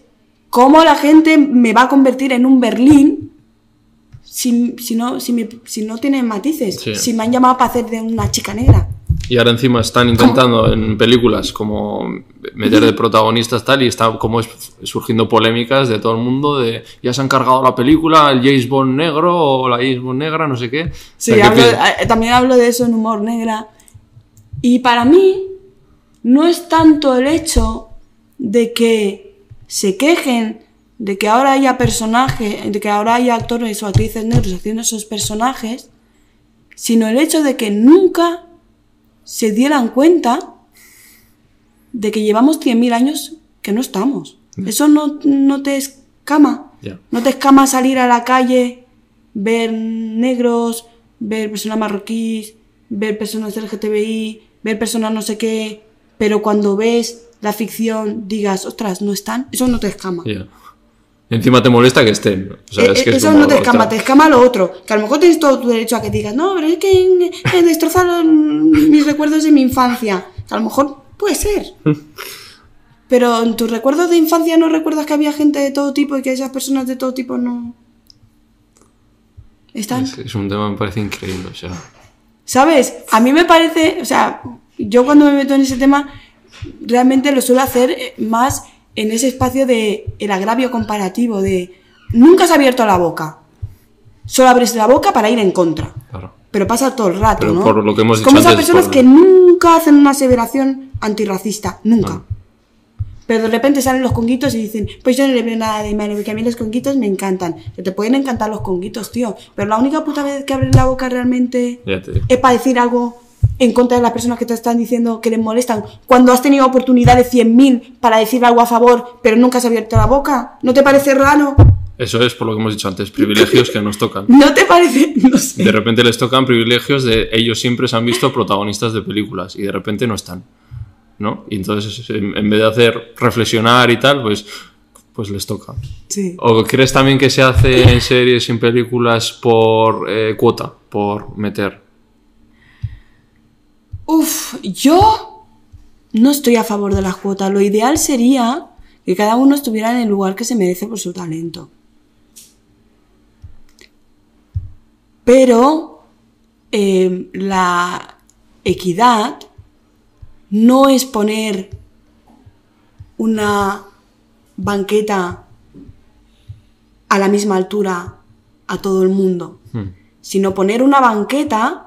¿Cómo la gente me va a convertir en un Berlín si, si no, si, me- si no tiene matices? Sí. Si me han llamado para hacer de una chica negra. Y ahora encima están intentando en películas como meter de protagonistas tal y está como es surgiendo polémicas de todo el mundo de ya se han cargado la película, el James Bond negro o la James Bond negra, no sé qué. Sí, O sea, ¿qué hablo- eh, también hablo de eso en humor negra. Y para mí no es tanto el hecho de que se quejen de que ahora haya personajes, de que ahora haya actores o actrices negros haciendo esos personajes, sino el hecho de que nunca se dieran cuenta de que llevamos 100.000 años que no estamos. Eso no, no te escama. No te escama salir a la calle, ver negros, ver personas marroquíes, ver personas LGTBI, ver personas no sé qué, pero cuando ves la ficción digas, ostras, no están, eso no te escama. Encima te molesta que estén. O sea, Eh, es que eh, es eso no te escama, te escama lo otro. Que a lo mejor tienes todo tu derecho a que digas, no, pero es que eh, destrozaron mis recuerdos de mi infancia. Que a lo mejor puede ser. Pero en tus recuerdos de infancia no recuerdas que había gente de todo tipo y que esas personas de todo tipo no. ¿Están? Es, es un tema que me parece increíble. O sea, ¿Sabes? A mí me parece, o sea, yo cuando me meto en ese tema, realmente lo suelo hacer eh, más en ese espacio de el agravio comparativo, de nunca has abierto la boca. Solo abres la boca para ir en contra. claro. Pero pasa todo el rato, Pero ¿no? por lo que hemos Es dicho Como esas antes, personas por- que nunca hacen una aseveración antirracista, nunca. Ah. Pero de repente salen los conguitos y dicen, pues yo no le veo nada de malo, porque a mí los conguitos me encantan. Que te pueden encantar los conguitos, tío. Pero la única puta vez que abres la boca realmente es para decir algo en contra de las personas que te están diciendo que les molestan. Cuando has tenido oportunidad de 100.000 para decir algo a favor, pero nunca has abierto la boca. ¿No te parece raro? Eso es por lo que hemos dicho antes, privilegios que nos tocan. ¿No te parece? No sé. De repente les tocan privilegios de ellos siempre se han visto protagonistas de películas y de repente no están. ¿No? Y entonces en, en vez de hacer reflexionar y tal, pues, pues les toca. Sí. ¿O crees también que se hace en series y en películas por eh, cuota, por meter? Uf, yo no estoy a favor de las cuotas. Lo ideal sería que cada uno estuviera en el lugar que se merece por su talento. Pero eh, la equidad no es poner una banqueta a la misma altura a todo el mundo, Hmm. sino poner una banqueta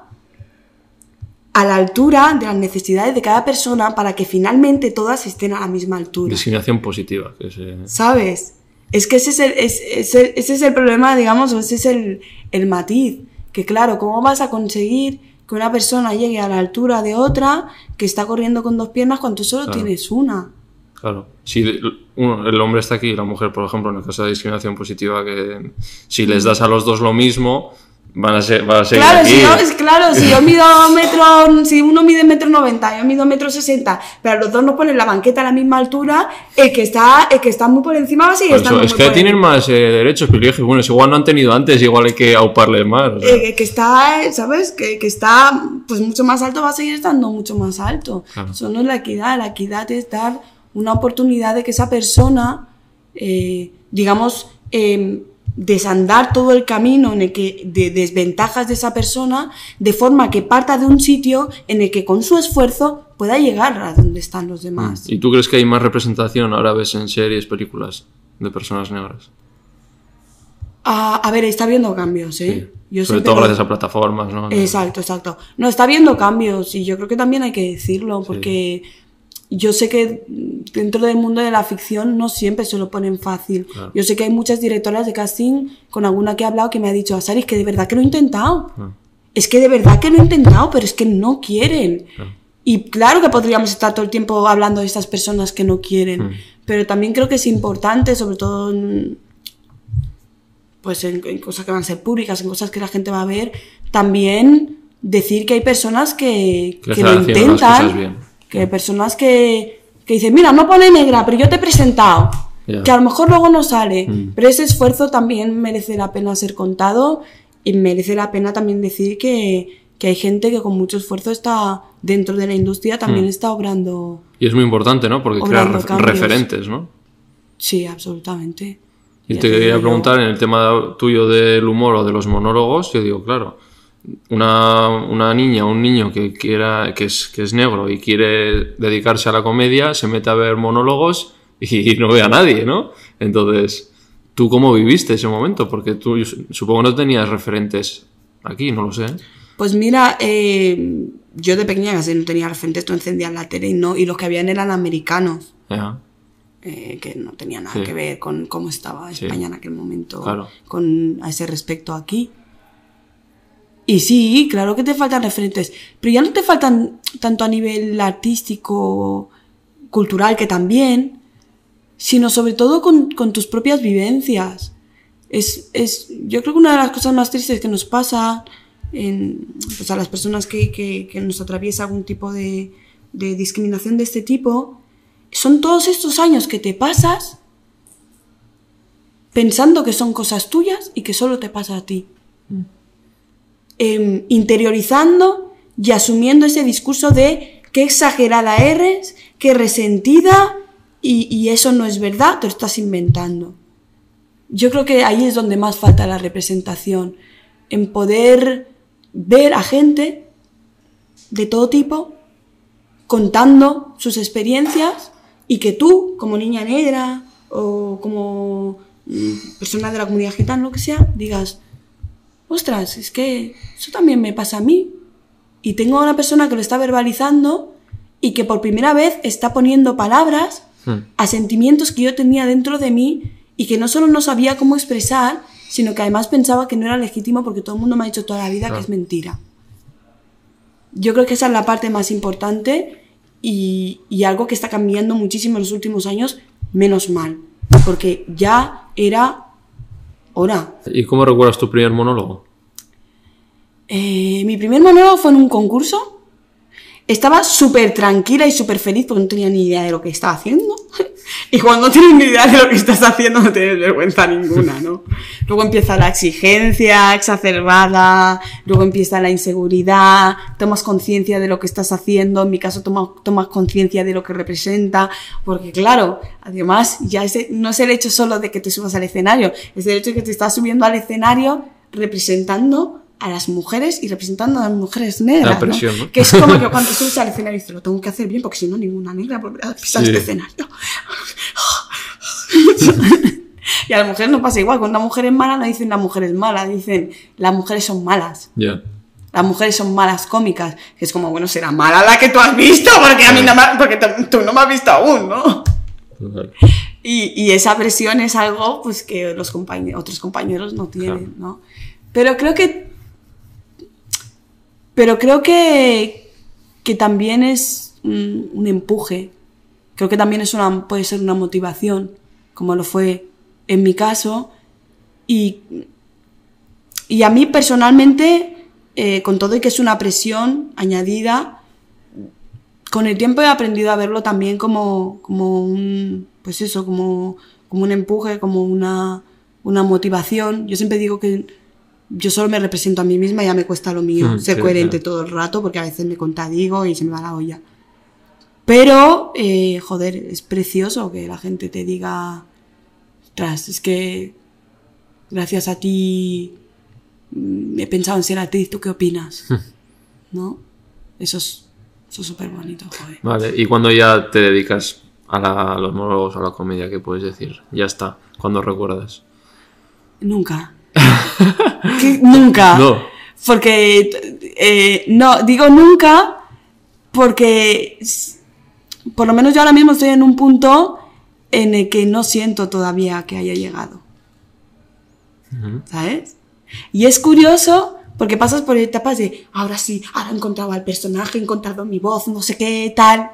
a la altura de las necesidades de cada persona para que finalmente todas estén a la misma altura. Discriminación positiva. Que se... ¿Sabes? Es que ese es el, es- ese, ese es el problema, digamos, o ese es el, el matiz. Que claro, ¿cómo vas a conseguir que una persona llegue a la altura de otra que está corriendo con dos piernas cuando tú solo Claro. tienes una? Claro. Si el hombre está aquí y la mujer, por ejemplo, en el caso de discriminación positiva, que si les das a los dos lo mismo, van a, ser, van a seguir Claro, aquí. si yo, es claro, si yo mido metro, si uno mide metro noventa, yo mido metro sesenta, pero los dos nos ponen la banqueta a la misma altura, el que está, el que está muy por encima va a seguir Por eso, estando es muy que por tienen encima. más eh, derechos, privilegios. Bueno, es igual no han tenido antes, igual hay que auparles más. o sea. Eh, que está, eh, ¿sabes? Que, que está pues mucho más alto va a seguir estando mucho más alto. Claro. Eso no es la equidad, la equidad es dar una oportunidad de que esa persona, eh, digamos, eh, desandar todo el camino en el que, de desventajas de esa persona, de forma que parta de un sitio en el que con su esfuerzo pueda llegar a donde están los demás. ¿Y tú crees que hay más representación ahora ves en series, películas de personas negras? A, a ver, está habiendo cambios, ¿eh? Yo Sobre todo gracias a plataformas, ¿no? Exacto, exacto. No, está habiendo cambios y yo creo que también hay que decirlo porque yo sé que dentro del mundo de la ficción no siempre se lo ponen fácil. Claro. Yo sé que hay muchas directoras de casting con alguna que he hablado que me ha dicho, Asari, es que de verdad que lo he intentado. Ah, Es que de verdad que lo he intentado, pero es que no quieren. Y claro que podríamos estar todo el tiempo hablando de estas personas que no quieren, Mm. pero también creo que es importante, sobre todo en, pues en, en cosas que van a ser públicas, en cosas que la gente va a ver, también decir que hay personas que, Que que lo intentan. Que personas que, que dicen, mira, no pone negra, pero yo te he presentado. Ya. Que a lo mejor luego no sale, Mm. pero ese esfuerzo también merece la pena ser contado y merece la pena también decir que, que hay gente que con mucho esfuerzo está dentro de la industria, también Mm. está obrando. Y es muy importante, ¿no? Porque crea Obrando ref- cambios. referentes, ¿no? Sí, absolutamente. Y Ya te quería preguntar en el tema tuyo del humor o de los monólogos, yo digo, claro, una, una niña o un niño que quiera que es, que es negro y quiere dedicarse a la comedia, se mete a ver monólogos y no ve a nadie, ¿no? Entonces, ¿tú cómo viviste ese momento? Porque tú supongo no tenías referentes aquí, no lo sé. Pues mira, eh, yo de pequeña casi no tenía referentes, tú encendías la tele y no, y los que habían eran americanos, Ya. eh, que no tenía nada Sí. que ver con cómo estaba Sí. España en aquel momento Claro. con a ese respecto aquí. Y sí, claro que te faltan referentes, pero ya no te faltan tanto a nivel artístico, cultural, que también, sino sobre todo con, tus propias vivencias. Es, es, yo creo que una de las cosas más tristes que nos pasa en, pues a las personas que, que, que nos atraviesa algún tipo de, de discriminación de este tipo son todos estos años que te pasas pensando que son cosas tuyas y que solo te pasa a ti. Em, interiorizando y asumiendo ese discurso de qué exagerada eres, qué resentida y, y eso no es verdad, te lo estás inventando. Yo creo que ahí es donde más falta la representación, en poder ver a gente de todo tipo contando sus experiencias y que tú, como niña negra o como mm, persona de la comunidad gitana, lo que sea, digas, ostras, es que eso también me pasa a mí. Y tengo a una persona que lo está verbalizando y que por primera vez está poniendo palabras Hmm. a sentimientos que yo tenía dentro de mí y que no solo no sabía cómo expresar, sino que además pensaba que no era legítimo porque todo el mundo me ha dicho toda la vida Claro. que es mentira. Yo creo que esa es la parte más importante y, y algo que está cambiando muchísimo en los últimos años, menos mal, porque ya era hora. ¿Y cómo recuerdas tu primer monólogo? Eh, mi primer monólogo fue en un concurso. Estaba súper tranquila y súper feliz porque no tenía ni idea de lo que estaba haciendo. Y cuando no tienes ni idea de lo que estás haciendo, no tienes vergüenza ninguna, ¿no? Luego empieza la exigencia exacerbada, luego empieza la inseguridad, tomas conciencia de lo que estás haciendo, en mi caso tomas, tomas conciencia de lo que representa, porque claro, además ya ese, no es el hecho solo de que te subas al escenario, es el hecho de que te estás subiendo al escenario representando a las mujeres y representando a las mujeres negras. La presión, ¿no? Que es como que cuando subes al escenario dices, lo tengo que hacer bien porque si no ninguna negra volverá a pisar Sí. este escenario. y a las mujeres no pasa igual. Cuando una mujer es mala no dicen las mujeres malas, dicen las mujeres son malas. Ya. Las mujeres son malas cómicas. Que es como, bueno, será mala la que tú has visto porque a mí no me, porque tú- no me has visto aún, ¿no? Y, y esa presión es algo pues, que los compañe- otros compañeros no tienen, Claro. ¿no? Pero creo que. Pero creo que, que también es un, empuje. Creo que también es una, puede ser una motivación, como lo fue en mi caso. Y, y a mí personalmente, eh, con todo y que es una presión añadida, con el tiempo he aprendido a verlo también como, como un, pues eso, como, como un empuje, como una, una motivación. Yo siempre digo que yo solo me represento a mí misma y ya me cuesta lo mío, Mm, ser sí, coherente claro. todo el rato, porque a veces me contradigo y se me va la olla. Pero, eh, joder, es precioso que la gente te diga, tras, es que gracias a ti mm, he pensado en ser actriz, ¿tú qué opinas? ¿No? Eso es eso es súper bonito, joder. Vale, y cuando ya te dedicas a, la- a los monólogos, a la comedia, ¿qué puedes decir? Ya está, cuando recuerdas. Nunca. ¿Qué? Nunca. No. Porque, eh, no, digo nunca porque por lo menos yo ahora mismo estoy en un punto en el que no siento todavía que haya llegado. Ujú. ¿Sabes? Y es curioso porque pasas por etapas de, ahora sí, ahora he encontrado al personaje, he encontrado mi voz, no sé qué, tal.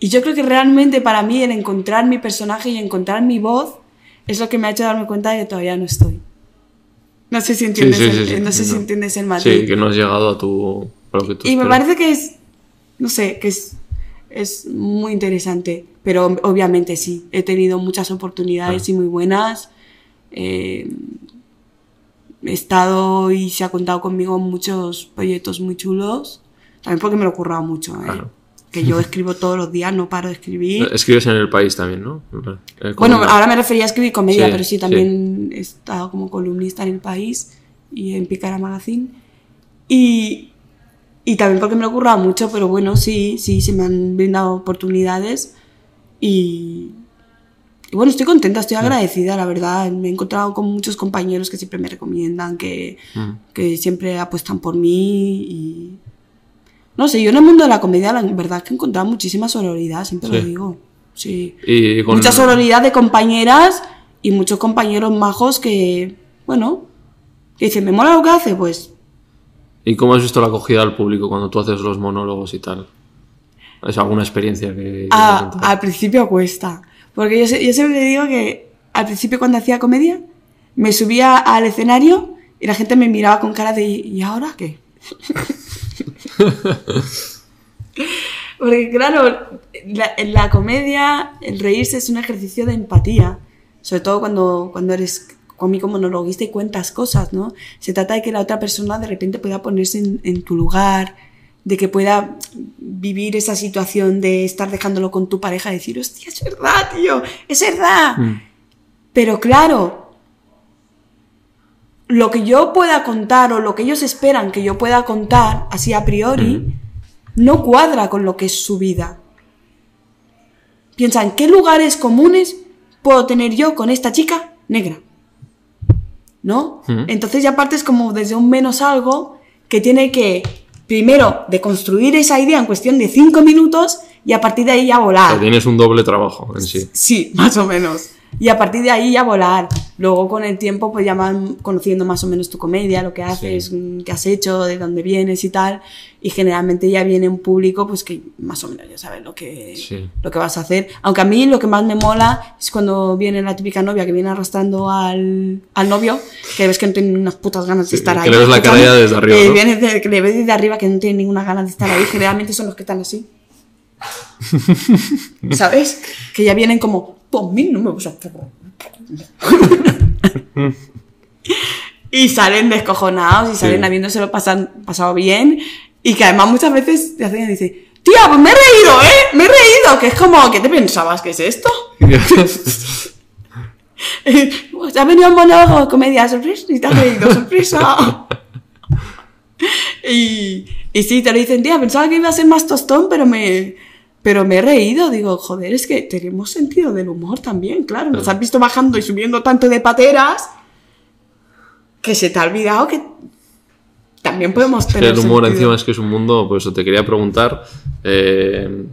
Y yo creo que realmente para mí el encontrar mi personaje y encontrar mi voz es lo que me ha hecho darme cuenta de que todavía no estoy. No sé si entiendes, sí, el, sí, sí, no sé si entiendes el matiz. Sí, que no has llegado a tu. a lo que tú Y me parece que es, no sé, que es, es muy interesante, pero obviamente sí, he tenido muchas oportunidades Ah. y muy buenas. eh, he estado y se ha contado conmigo en muchos proyectos muy chulos, también porque me lo he currado mucho, ¿eh? Claro. Que yo escribo todos los días, no paro de escribir. Escribes en el país también, ¿no? Bueno, como- ahora me refería a escribir comedia, Sí, pero sí, sí. también he estado como columnista en El País y en Picara Magazine. Y, y también porque me lo he currado mucho, pero bueno, sí, sí, se me han brindado oportunidades. Y, y bueno, estoy contenta, estoy agradecida, la verdad. Me he encontrado con muchos compañeros que siempre me recomiendan, que, Mm. que siempre apuestan por mí. Y no sé, yo en el mundo de la comedia, la verdad es que he encontrado muchísima sororidad, siempre lo digo. Sí Y con- mucha sororidad de compañeras y muchos compañeros majos que, bueno, que dicen, ¿me mola lo que hace? Pues, ¿Y cómo has visto la acogida al público cuando tú haces los monólogos y tal? ¿Es alguna experiencia que... que a- al principio cuesta. Porque yo, yo siempre digo que al principio cuando hacía comedia, me subía al escenario y la gente me miraba con cara de, ¿y ahora qué? Porque claro, la, la comedia, el reírse es un ejercicio de empatía. Sobre todo cuando, cuando eres cómico monologuista y cuentas cosas, ¿no? Se trata de que la otra persona de repente pueda ponerse en, en tu lugar, de que pueda vivir esa situación de estar dejándolo con tu pareja y decir, hostia, es verdad, tío, es verdad. Mm. Pero claro, lo que yo pueda contar o lo que ellos esperan que yo pueda contar, así a priori, no cuadra con lo que es su vida. Piensa, ¿en qué lugares comunes puedo tener yo con esta chica negra? ¿No? Entonces ya partes como desde un menos algo que tiene que, primero, deconstruir esa idea en cuestión de cinco minutos y a partir de ahí ya O volar. sea, tienes un doble trabajo en sí. Sí, más o menos. Y a partir de ahí ya volar. Luego con el tiempo pues ya van conociendo más o menos tu comedia, lo que haces, mm, qué has hecho, de dónde vienes y tal. Y generalmente ya viene un público pues que más o menos ya sabe lo que, Sí. lo que vas a hacer. Aunque a mí lo que más me mola es cuando viene la típica novia que viene arrastrando al, al novio, que ves que no tiene unas putas ganas de Sí, estar que ahí. le ves la cara ya desde arriba, Eh, ¿no? viene de- que le ves desde arriba que no tiene ninguna ganas de estar ahí. Generalmente son los que están así. ¿Sabes? Que ya vienen como, pues a mí no me gusta. y salen descojonados y salen Sí. habiéndoselo pasan- pasado bien. Y que además muchas veces te hacen y dicen, tía, pues me he reído, ¿eh? Me he reído. Que es como, ¿qué te pensabas que es esto? Pues ha venido un monólogo de comedia, sorpresa, y te has reído, sorpresa. y, y sí, te lo dicen, tía, pensaba que iba a ser más tostón, pero me, pero me he reído. Digo, joder, es que tenemos sentido del humor también, claro. Nos has visto bajando y subiendo tanto de pateras que se te ha olvidado que también podemos tener el humor sentido. encima es que es un mundo, pues eso te quería preguntar, eh,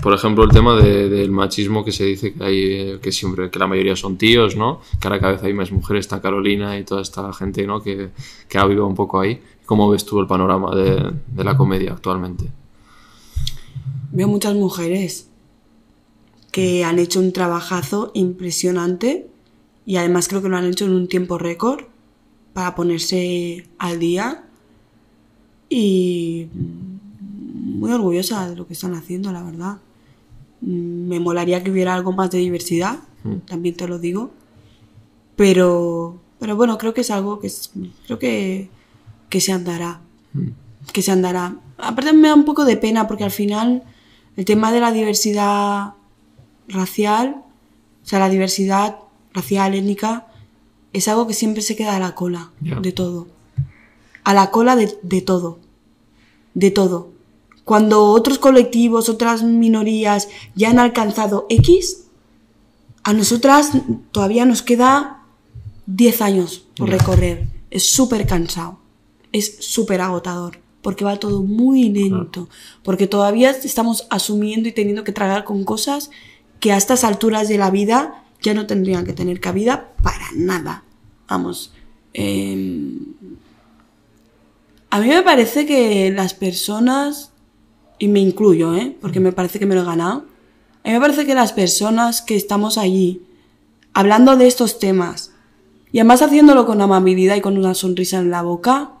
por ejemplo, el tema de- del machismo que se dice que hay, eh, que siempre, que la mayoría son tíos, ¿no? Que ahora cada vez hay más mujeres, está Carolina y toda esta gente, ¿no? Que, que ha vivido un poco ahí. ¿Cómo ves tú el panorama de, de la comedia actualmente? Veo muchas mujeres que han hecho un trabajazo impresionante y además creo que lo han hecho en un tiempo récord para ponerse al día y muy orgullosa de lo que están haciendo, la verdad. Mm, Me molaría que hubiera algo más de diversidad, también te lo digo, pero, pero bueno, creo que es algo que es- creo que, que se andará que se andará. Aparte me da un poco de pena porque al final el tema de la diversidad racial, o sea, la diversidad racial, étnica, es algo que siempre se queda a la cola de todo. A la cola de, de todo. De todo. Cuando otros colectivos, otras minorías ya han alcanzado X, a nosotras todavía nos queda 10 años por recorrer. Es súper cansado. Es súper agotador. Porque va todo muy lento. Porque todavía estamos asumiendo y teniendo que tragar con cosas que a estas alturas de la vida ya no tendrían que tener cabida para nada. Vamos. em, a mí me parece que las personas, y me incluyo, ¿eh? porque me parece que me lo he ganado, a mí me parece que las personas que estamos allí hablando de estos temas y además haciéndolo con amabilidad y con una sonrisa en la boca,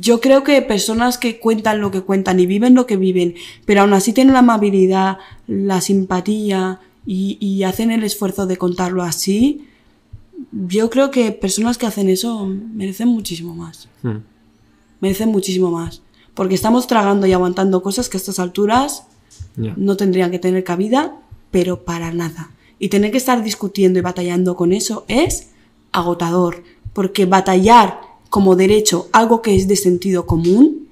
yo creo que personas que cuentan lo que cuentan y viven lo que viven, pero aún así tienen la amabilidad, la simpatía y, y hacen el esfuerzo de contarlo así, yo creo que personas que hacen eso merecen muchísimo más. Hmm. Merecen muchísimo más. Porque estamos tragando y aguantando cosas que a estas alturas no tendrían que tener cabida, pero para nada. Y tener que estar discutiendo y batallando con eso es agotador, porque batallar como derecho algo que es de sentido común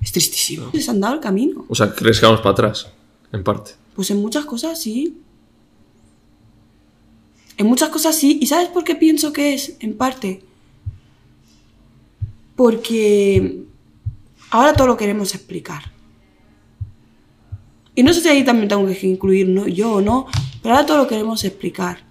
es tristísimo. Les han dado el camino. O sea, ¿crees que vamos para atrás? En parte. Pues en muchas cosas sí. En muchas cosas sí. ¿Y sabes por qué pienso que es? En parte. Porque ahora todo lo queremos explicar. Y no sé si ahí también tengo que incluir ¿no? yo o no, pero ahora todo lo queremos explicar.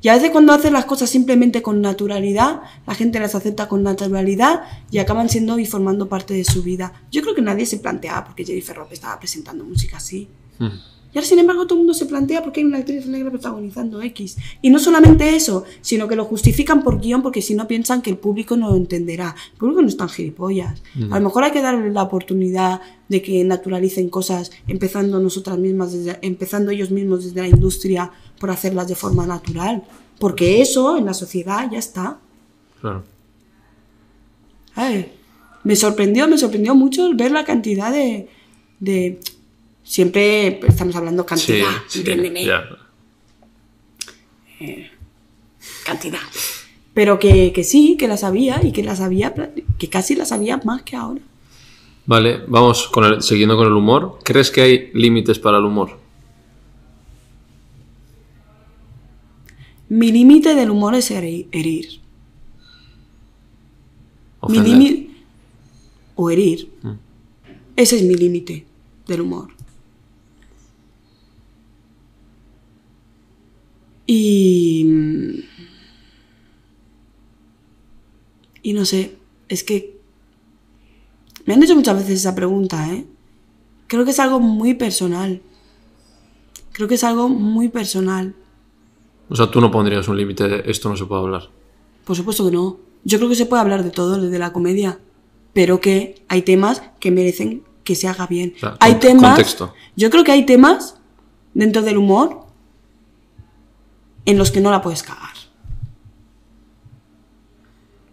Y a veces cuando hacen las cosas simplemente con naturalidad, la gente las acepta con naturalidad y acaban siendo y formando parte de su vida. Yo creo que nadie se planteaba porque Jennifer Lopez estaba presentando música así. Hmm. Y ahora, sin embargo, todo el mundo se plantea por qué hay una actriz negra protagonizando X. Y no solamente eso, sino que lo justifican por guion porque si no piensan que el público no lo entenderá. El público no es tan gilipollas. A lo mejor hay que darle la oportunidad de que naturalicen cosas, empezando nosotras mismas, desde- empezando ellos mismos desde la industria por hacerlas de forma natural. Porque eso en la sociedad ya está. Claro. Ay, me sorprendió, me sorprendió mucho ver la cantidad de... de siempre estamos hablando Sí, cantidad, sí, ya. cantidad. Pero que, que sí, que la sabía y que la sabía, que casi la sabía más que ahora. Vale, vamos con el- siguiendo con el humor. ¿Crees que hay límites para el humor? Mi límite del humor es heri- herir. Mi límite... O herir. Ese es mi límite del humor. Y... Y no sé, es que... Me han hecho muchas veces esa pregunta, ¿eh? Creo que es algo muy personal. Creo que es algo muy personal. O sea, tú no pondrías un límite de esto no se puede hablar. Por supuesto que no. Yo creo que se puede hablar de todo desde la comedia. pero que hay temas que merecen que se haga bien. Claro, hay con- temas, contexto. yo creo que hay temas dentro del humor en los que no la puedes cagar.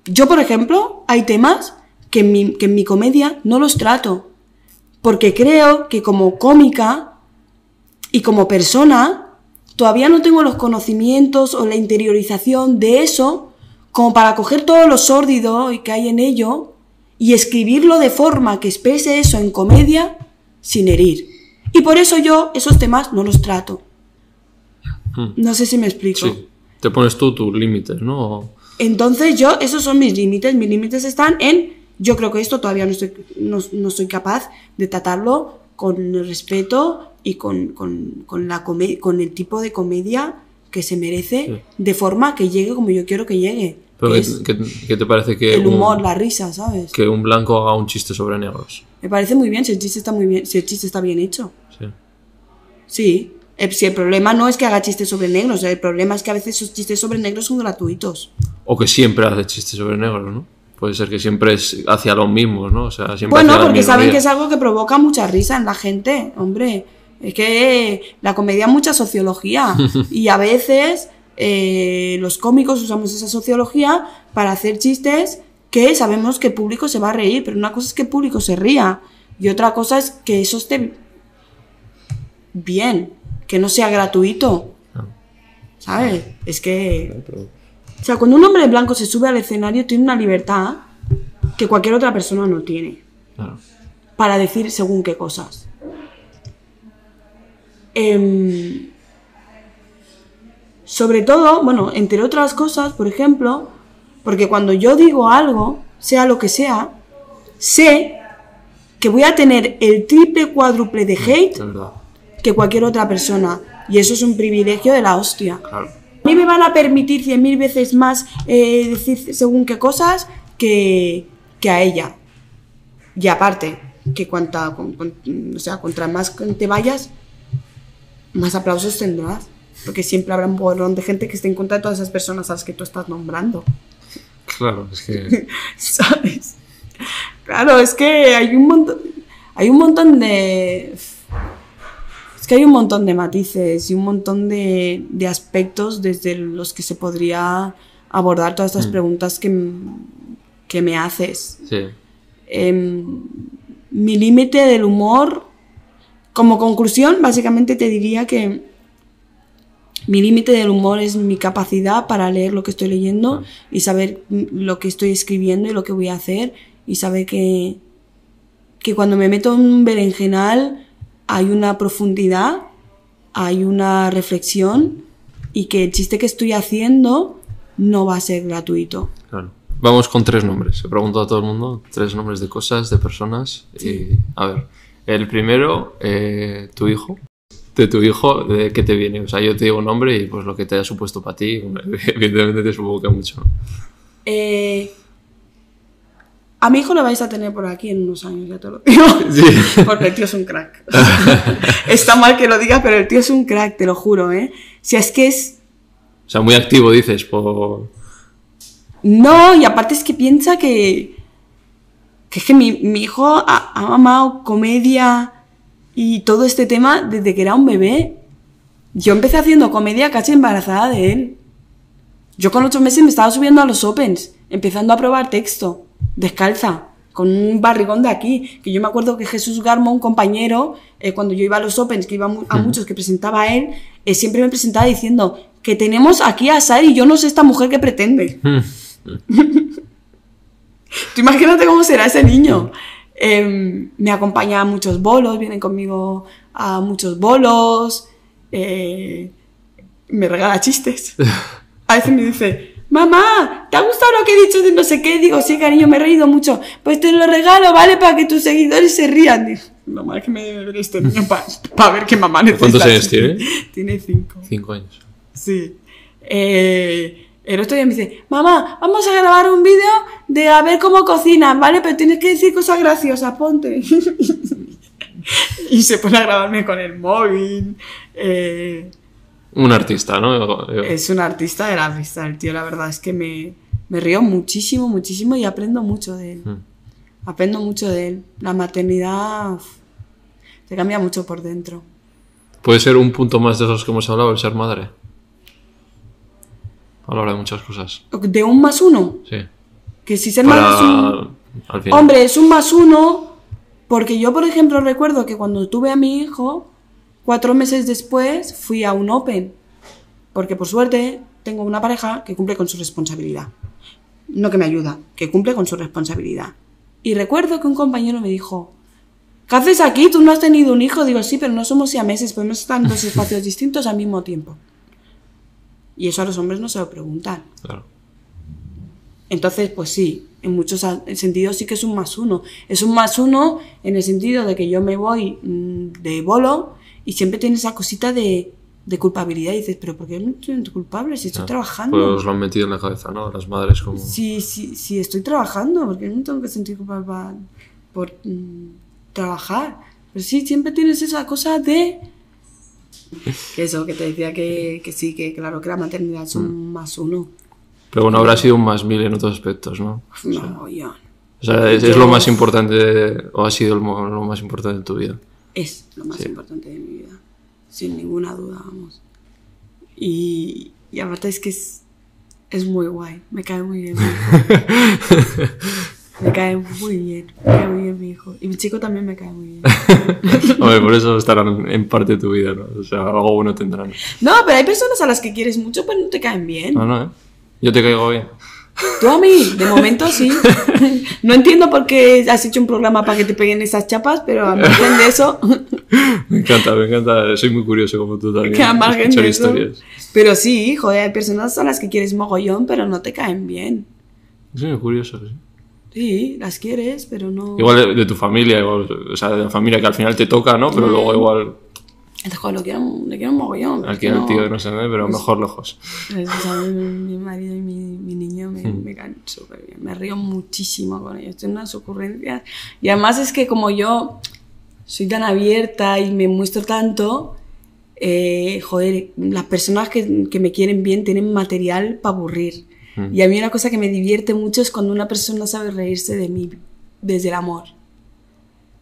Yo, por ejemplo, hay temas que en mi, que en mi comedia no los trato, porque creo que como cómica y como persona todavía no tengo los conocimientos o la interiorización de eso como para coger todo lo sórdido que hay en ello y escribirlo de forma que exprese eso en comedia sin herir. Y por eso yo esos temas no los trato. No sé si me explico. Sí. Te pones tú tus límites, ¿no? Entonces yo, esos son mis límites. Mis límites están en, yo creo que esto todavía no, estoy, no, no soy capaz de tratarlo con el respeto y con, con, con la con el tipo de comedia que se merece, de forma que llegue como yo quiero que llegue. Pero que ¿qué, es qué- qué te parece que el humor, un, la risa, ¿sabes? que un blanco haga un chiste sobre negros? Me parece muy bien si el chiste está muy bien, si el chiste está bien hecho. Sí. Sí. Eh, Si el problema no es que haga chistes sobre negros, el problema es que a veces esos chistes sobre negros son gratuitos. O que siempre hace chistes sobre negros, ¿no? Puede ser que siempre es hacia los mismos, ¿no? O sea, siempre Bueno, porque saben que es algo que provoca mucha risa en la gente, hombre. Es que la comedia es mucha sociología y a veces eh, los cómicos usamos esa sociología para hacer chistes que sabemos que el público se va a reír, pero una cosa es que el público se ría y otra cosa es que eso esté bien, que no sea gratuito. Ah. ¿Sabes? Es que... O sea, cuando un hombre blanco se sube al escenario tiene una libertad que cualquier otra persona no tiene Claro. para decir según qué cosas. Em, sobre todo, bueno, entre otras cosas, por ejemplo, porque cuando yo digo algo, sea lo que sea, sé que voy a tener el triple cuádruple de hate De verdad. Que cualquier otra persona. Y eso es un privilegio de la hostia. Claro. A mí me van a permitir cien mil veces más eh, decir según qué cosas que, que a ella. Y aparte, que cuanta, con- con- o sea, contra más te vayas, más aplausos tendrás. Porque siempre habrá un borrón de gente que esté en contra de todas esas personas a las que tú estás nombrando. Claro, es que. ¿Sabes? Claro, es que hay un montón. Hay un montón de. Es que hay un montón de matices y un montón de, de aspectos desde los que se podría abordar todas estas preguntas que, que me haces. Sí. Em, mi límite del humor, como conclusión, básicamente te diría que mi límite del humor es mi capacidad para leer lo que estoy leyendo y saber mm, lo que estoy escribiendo y lo que voy a hacer y saber que, que cuando me meto en un berenjenal hay una profundidad, hay una reflexión y que el chiste que estoy haciendo no va a ser gratuito. Claro. Vamos con tres nombres. He preguntado a todo el mundo tres nombres de cosas, de personas. Y, a ver, el primero, eh, tu hijo. De tu hijo, ¿de qué te viene? O sea, yo te digo un nombre y pues lo que te haya supuesto para ti, evidentemente te supongo que mucho. Eh, a mi hijo lo vais a tener por aquí en unos años, ya te lo digo. Sí. Porque el tío es un crack. Está mal que lo diga, pero el tío es un crack, te lo juro, ¿eh? Si es que es... O sea, muy activo, dices, por... No, y aparte es que piensa que... Que es que mi, mi hijo ha, ha amado comedia y todo este tema desde que era un bebé. Yo empecé haciendo comedia casi embarazada de él. Yo con ocho meses me estaba subiendo a los Opens, empezando a probar texto, descalza, con un barrigón de aquí. Que yo me acuerdo que Jesús Garmo, un compañero, eh, cuando yo iba a los Opens, que iba a muchos que presentaba a él, eh, siempre me presentaba diciendo que tenemos aquí a Sari y yo no sé esta mujer que pretende. Tú imagínate cómo será ese niño. Em, me acompaña a muchos bolos, viene conmigo a muchos bolos, eh, me regala chistes. A veces me dice, mamá, ¿te ha gustado lo que he dicho de no sé qué? Digo, sí, cariño, me he reído mucho. Pues te lo regalo, ¿vale? Para que tus seguidores se rían. Digo, mamá, que me debe ver este niño para ver qué mamá necesita. ¿Cuántos años tiene? Tiene cinco. Cinco años. Sí. Eh, el otro día me dice, mamá, vamos a grabar un vídeo de a ver cómo cocinan, ¿vale? Pero tienes que decir cosas graciosas, ponte. y se pone a grabarme con el móvil. Eh, Un artista, ¿no? Yo- es un artista de la vista, el tío, la verdad es que me, me río muchísimo, muchísimo y aprendo mucho de él. Mm. Aprendo mucho de él. La maternidad te cambia mucho por dentro. ¿Puede ser un punto más de esos que hemos hablado, el ser madre? A la hora de muchas cosas. ¿De un más uno? Sí. Que si ser Para- madre es un... al final. Hombre, es un más uno porque yo, por ejemplo, recuerdo que cuando tuve a mi hijo, cuatro meses después fui a un Open. Porque por suerte tengo una pareja que cumple con su responsabilidad. No que me ayuda, que cumple con su responsabilidad. Y recuerdo que un compañero me dijo, ¿qué haces aquí? ¿Tú no has tenido un hijo? Digo, sí, pero no somos siameses, podemos estar en dos espacios distintos al mismo tiempo. Y eso a los hombres no se lo preguntan. Claro. Entonces, pues sí, en muchos sentidos sí que es un más uno. Es un más uno en el sentido de que yo me voy mm, de bolo y siempre tienes esa cosita de, de culpabilidad y dices, pero ¿por qué no estoy culpable si estoy Ya. trabajando? Pues os lo han metido en la cabeza, ¿no? Las madres como... Si, si, si estoy trabajando, porque no tengo que sentir culpable pa- por mm, trabajar. Pero sí, siempre tienes esa cosa de... que Eso, que te decía que, que sí, que claro, que la maternidad es un más uno. Pero bueno, habrá sido un más mil en otros aspectos, ¿no? No, yo... O sea, es, es lo más importante, o ha sido lo más importante de tu vida. Es lo más Sí. importante de mi vida, sin ninguna duda, vamos. Y, y aparte es que es, es muy guay, me cae muy bien mi hijo. me cae muy bien, me cae muy bien mi hijo. Y mi chico también me cae muy bien. Hombre, por eso estarán en parte de tu vida, ¿no? O sea, algo bueno tendrán. No, pero hay personas a las que quieres mucho, pero no te caen bien. No, no, ¿eh? Yo te caigo bien. Tú a mí, de momento sí. No entiendo por qué has hecho un programa para que te peguen esas chapas, pero a margen de eso, Me encanta, me encanta. Soy muy curioso como tú también. que a margen escuchar de eso. historias. Pero sí, joder, hay personas a las que quieres mogollón, pero no te caen bien. Muy curioso, sí. Sí, las quieres, pero no. Igual de, de tu familia, igual, o sea, de la familia que al final te toca, ¿no? Pero luego igual Joder, lo quiero, le quiero mogollón. pero es aquí que el no- tío no sé, ¿no? pero mejor lejos. Pues, o sea, mi, mi marido y mi, mi niño me, Hmm. me caen súper bien. Me río muchísimo con ellos. Tienen unas ocurrencias. Y además es que como yo soy tan abierta y me muestro tanto, eh, joder, las personas que, que me quieren bien tienen material para aburrir. Hmm. Y a mí una cosa que me divierte mucho es cuando una persona sabe reírse de mí desde el amor.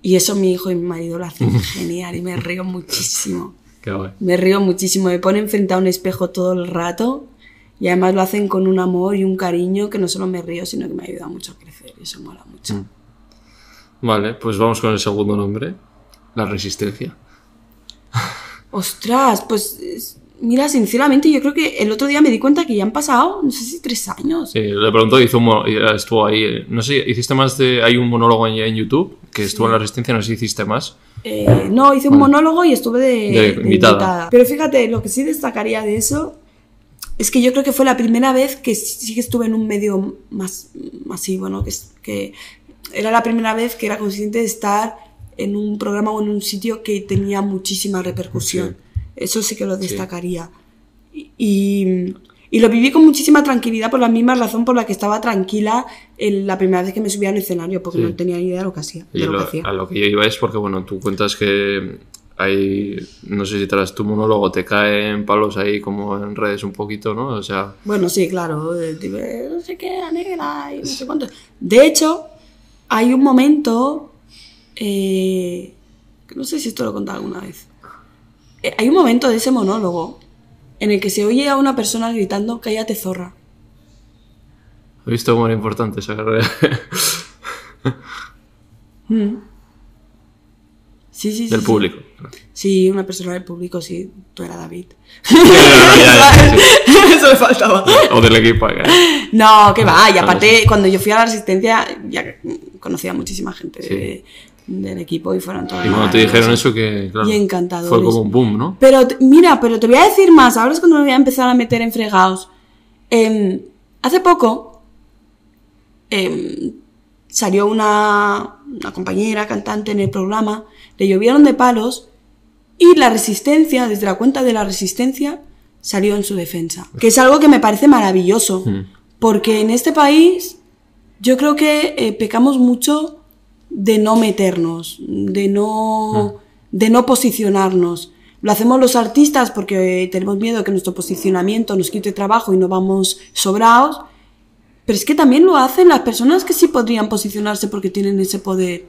Y eso mi hijo y mi marido lo hacen genial y me río muchísimo. Qué guay. Me río muchísimo, me ponen frente a un espejo todo el rato y además lo hacen con un amor y un cariño que no solo me río, sino que me ayuda mucho a crecer y eso mola mucho. Vale, pues vamos con el segundo nombre. La resistencia. Ostras, pues es- mira, sinceramente yo creo que el otro día me di cuenta que ya han pasado, no sé si tres años. Sí, le preguntó, hizo un mo- estuvo ahí. eh, No sé, hiciste más de. Hay un monólogo en, en YouTube que estuvo en la resistencia, no sé si hiciste más. Eh, no, hice un monólogo y estuve de, De de invitada. invitada. Pero fíjate, lo que sí destacaría de eso es que yo creo que fue la primera vez que sí que estuve en un medio más masivo, ¿no? Que era la primera vez que era consciente de estar en un programa o en un sitio que tenía muchísima repercusión. Eso sí que lo destacaría. Y, y- y lo viví con muchísima tranquilidad por la misma razón por la que estaba tranquila en la primera vez que me subía al escenario, porque Sí. no tenía ni idea de lo que hacía. De lo lo- que hacía. a lo que yo iba es porque, bueno, tú cuentas que hay. No sé si tras tu monólogo te caen palos ahí como en redes un poquito, ¿no? O sea. Bueno, sí, claro, de- no sé qué, negra y no sé cuánto. De hecho, hay un momento, eh, no sé si esto lo he contado alguna vez, hay un momento de ese monólogo en el que se oye a una persona gritando, cállate zorra. He visto cómo era importante esa carrera. Mm. Sí, sí, sí. del sí. público. Sí, una persona del público, sí, tú eras David. no, ya, ya, Eso me faltaba. O del equipo. acá. No, que va. Y aparte, cuando yo fui a la Resistencia, ya conocía a muchísima gente Sí. de- del equipo y fueron todos. Y cuando te dijeron eso, que. Claro, Y encantadores. Fue como un boom, ¿no? Pero mira, pero te voy a decir más. Ahora es cuando me voy a empezar a meter en fregados. Em, hace poco em, salió una, una compañera cantante en el programa, le llovieron de palos y la resistencia, desde la cuenta de la resistencia, salió en su defensa. Que es algo que me parece maravilloso. Mm. Porque en este país yo creo que eh, pecamos mucho de no meternos, de no, de no posicionarnos. Lo hacemos los artistas porque tenemos miedo que nuestro posicionamiento nos quite trabajo y no vamos sobrados. Pero es que también lo hacen las personas que sí podrían posicionarse porque tienen ese poder.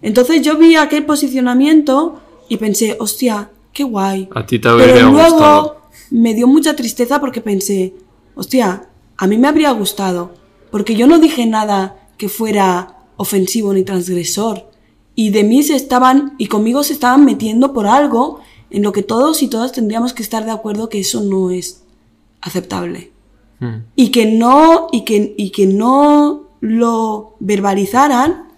Entonces yo vi aquel posicionamiento y pensé, hostia, qué guay. A ti te habría Pero luego gustado. me dio mucha tristeza porque pensé, hostia, a mí me habría gustado. Porque yo no dije nada que fuera ofensivo ni transgresor. Y de mí se estaban, y conmigo se estaban metiendo por algo en lo que todos y todas tendríamos que estar de acuerdo que eso no es aceptable. Mm. Y que no, y que, y que no lo verbalizaran,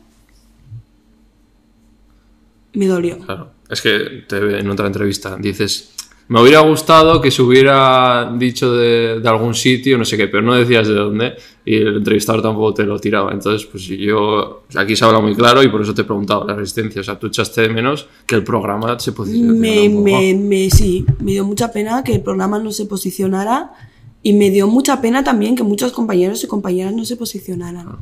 me dolió. Claro. Es que te- en otra entrevista dices, me hubiera gustado que se hubiera dicho de, de algún sitio, no sé qué, pero no decías de dónde y el entrevistador tampoco te lo tiraba. Entonces, pues yo, aquí se habla muy claro y por eso te he preguntado la resistencia. O sea, tú echaste de menos que el programa se posicionara me, un poco. me, me- sí, me dio mucha pena que el programa no se posicionara y me dio mucha pena también que muchos compañeros y compañeras no se posicionaran.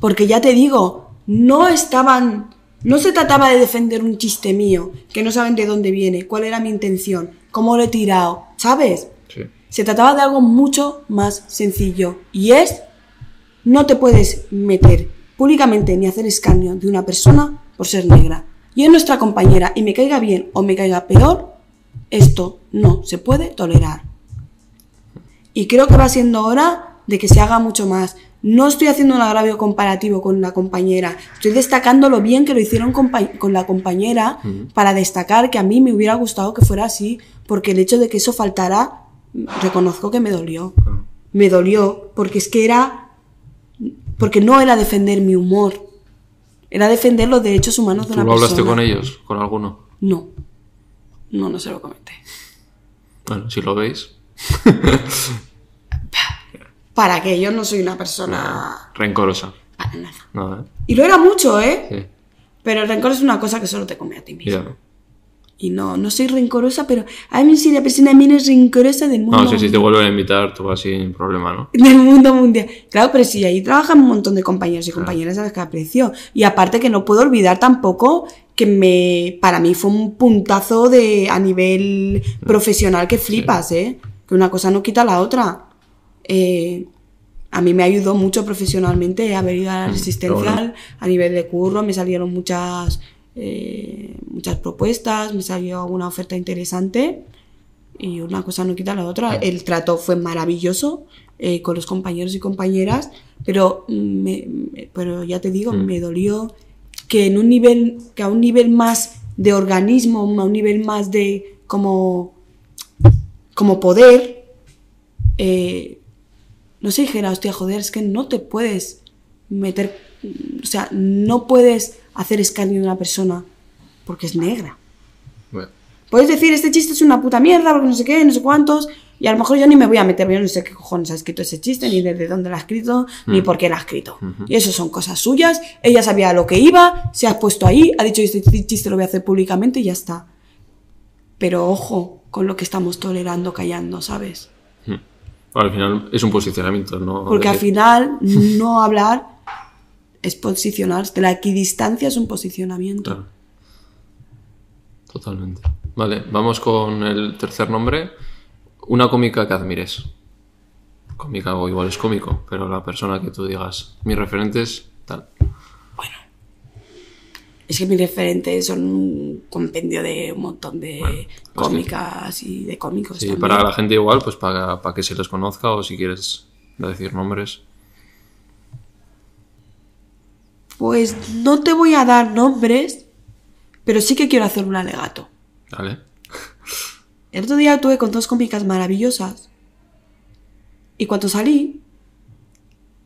Porque ya te digo, no estaban, no se trataba de defender un chiste mío, que no saben de dónde viene, cuál era mi intención, cómo lo he tirado, ¿sabes? Sí. Se trataba de algo mucho más sencillo y es no te puedes meter públicamente ni hacer escarnio de una persona por ser negra. Y es nuestra compañera y me caiga bien o me caiga peor, esto no se puede tolerar. Y creo que va siendo hora de que se haga mucho más. No estoy haciendo un agravio comparativo con la compañera, estoy destacando lo bien que lo hicieron con la compañera para destacar que a mí me hubiera gustado que fuera así, porque el hecho de que eso faltara, reconozco que me dolió. Me dolió, porque es que era, porque no era defender mi humor, era defender los derechos humanos de ¿Tú una lo hablaste persona. con ellos? ¿Con alguno? No, no, no se lo comenté. Bueno, si lo veis. Para que yo no soy una persona... Rencorosa. Para nada. Nada, ¿eh? Y lo era mucho, ¿eh? Sí. Pero el rencor es una cosa que solo te come a ti mismo. Ya. Y no, no soy rencorosa, pero a mí soy la persona menos rencorosa del mundo. No, si, si te vuelven a invitar, tú vas sin problema, ¿no? del mundo mundial. Claro, pero sí, ahí trabajan un montón de compañeros y compañeras a las que aprecio. Y aparte que no puedo olvidar tampoco que me, para mí fue un puntazo de, a nivel profesional que flipas, ¿eh? Que una cosa no quita la otra. Eh, a mí me ayudó mucho profesionalmente haber ido a la resistencial, bueno. a nivel de curro, me salieron muchas, eh, muchas propuestas, me salió alguna oferta interesante y una cosa no quita la otra. El trato fue maravilloso eh, con los compañeros y compañeras, pero, me- me- pero ya te digo, me dolió que en un nivel, que a un nivel más de organismo, a un nivel más de como, como poder, eh, no se dijera, hostia, joder, es que no te puedes meter, o sea, no puedes hacer escarnio de una persona porque es negra. Bueno, Puedes decir, este chiste es una puta mierda, porque no sé qué, no sé cuántos, y a lo mejor yo ni me voy a meter, yo no sé qué cojones ha escrito ese chiste, ni desde dónde lo ha escrito, ni por qué lo ha escrito. Y eso son cosas suyas, ella sabía lo que iba, se ha puesto ahí, ha dicho, este chiste lo voy a hacer públicamente y ya está. Pero ojo con lo que estamos tolerando, callando, ¿sabes? Al final es un posicionamiento, ¿no? Porque al final, no hablar es posicionarse. La equidistancia es un posicionamiento. Claro. Totalmente. Vale, vamos con el tercer nombre. Una cómica que admires. Cómica o igual es cómico, pero la persona que tú digas, mis referentes, tal. Es que mis referentes son un compendio de un montón de Bueno, pues cómicas y de cómicos. Sí, también. para la gente igual, pues para, para que se les conozca o si quieres decir nombres. Pues no te voy a dar nombres, pero sí que quiero hacer un alegato. Vale. El otro día tuve con dos cómicas maravillosas. Y cuando salí,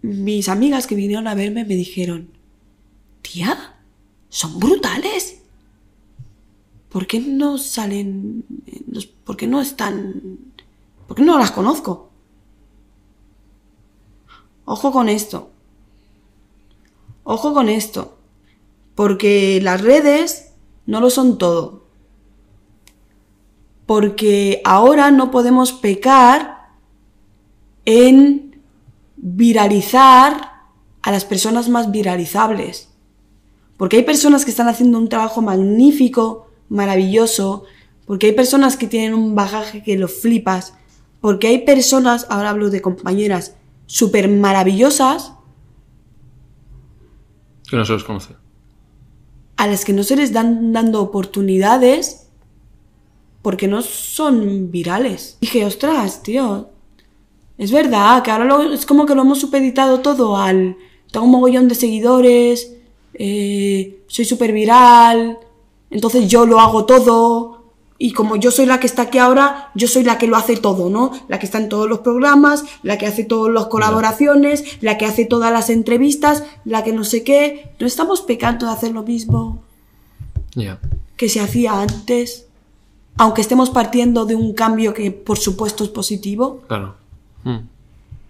mis amigas que vinieron a verme me dijeron, tía, son brutales. ¿Por qué no salen, en los- por qué no están, por qué no las conozco? Ojo con esto. Ojo con esto. Porque las redes no lo son todo porque ahora no podemos pecar en viralizar a las personas más viralizables. Porque hay personas que están haciendo un trabajo magnífico, maravilloso, porque hay personas que tienen un bagaje que lo flipas, porque hay personas, ahora hablo de compañeras, súper maravillosas Que no se los conoce. a las que no se les dan dando oportunidades porque no son virales. Dije, ostras, tío, es verdad que ahora lo- es como que lo hemos supeditado todo al... Tengo un mogollón de seguidores, eh, soy súper viral, entonces yo lo hago todo. Y como yo soy la que está aquí ahora, yo soy la que lo hace todo, ¿no? La que está en todos los programas, la que hace todas las colaboraciones, la que hace todas las entrevistas, la que no sé qué. No estamos pecando de hacer lo mismo que se hacía antes, aunque estemos partiendo de un cambio que por supuesto es positivo. Claro. Mm.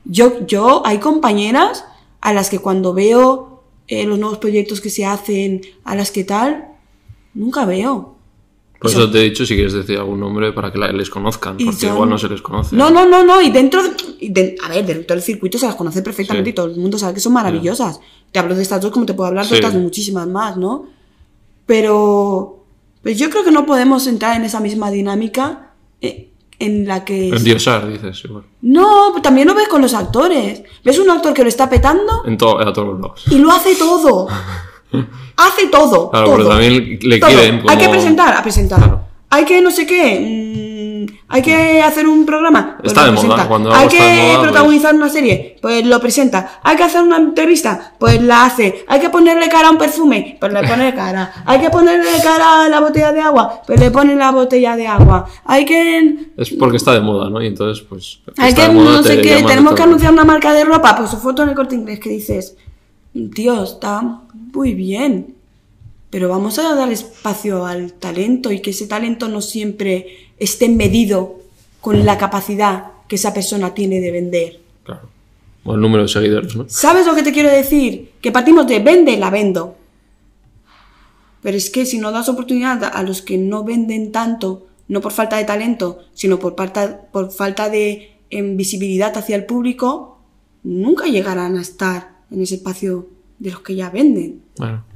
Yo, yo, hay compañeras a las que cuando veo eh, los nuevos proyectos que se hacen, a las que tal, nunca veo. Por Y eso son- te he dicho si quieres decir algún nombre para que la- les conozcan, porque son- igual no se les conoce. No, no, no, no, y dentro, de- a ver, dentro del circuito se las conoce perfectamente Sí. y todo el mundo sabe que son maravillosas. Te hablo de estas dos como te puedo hablar de Sí. otras muchísimas más, ¿no? Pero, pues yo creo que no podemos entrar en esa misma dinámica eh, en la que... Endiosar, dices, igual. No, también lo ves con los actores. Ves un actor que lo está petando En a todos los lados. y lo hace todo. hace todo. Claro, todo. pero también le Todo. quieren como- Hay que presentar, a presentar. Claro. Hay que no sé qué. Hay que hacer un programa. pues Está lo de moda, cuando Hay que está de moda, pues- protagonizar una serie. Pues lo presenta. Hay que hacer una entrevista. Pues la hace. Hay que ponerle cara a un perfume. Pues le pone cara. Hay que ponerle cara a la botella de agua. Pues le pone la botella de agua. Hay que. Es porque está de moda, ¿no? Y entonces, pues. Hay que, no sé qué, tenemos que anunciar una marca de ropa, pues su foto en el corte inglés que dices, tío, está muy bien, pero vamos a dar espacio al talento y que ese talento no siempre esté medido con la capacidad que esa persona tiene de vender. Claro. O el número de seguidores, ¿no? ¿Sabes lo que te quiero decir? Que partimos de vende, la vendo. Pero es que si no das oportunidad a los que no venden tanto, no por falta de talento, sino por, falta de em, visibilidad hacia el público, nunca llegarán a estar en ese espacio de los que ya venden. Bueno.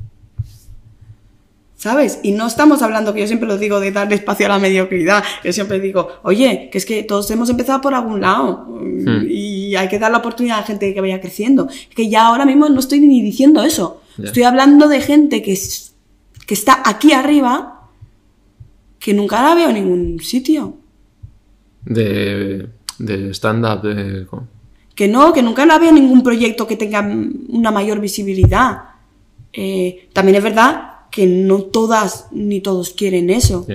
¿Sabes? Y no estamos hablando, que yo siempre lo digo, de darle espacio a la mediocridad. Yo siempre digo, oye, que es que todos hemos empezado por algún lado Hmm. y hay que dar la oportunidad a gente que vaya creciendo. Es que ya ahora mismo no estoy ni diciendo eso. Estoy hablando de gente que, es- que está aquí arriba que nunca la veo en ningún sitio. De, de stand-up, de. Que no, que nunca la veo en ningún proyecto que tenga mm, una mayor visibilidad. Eh, también es verdad que no todas ni todos quieren eso.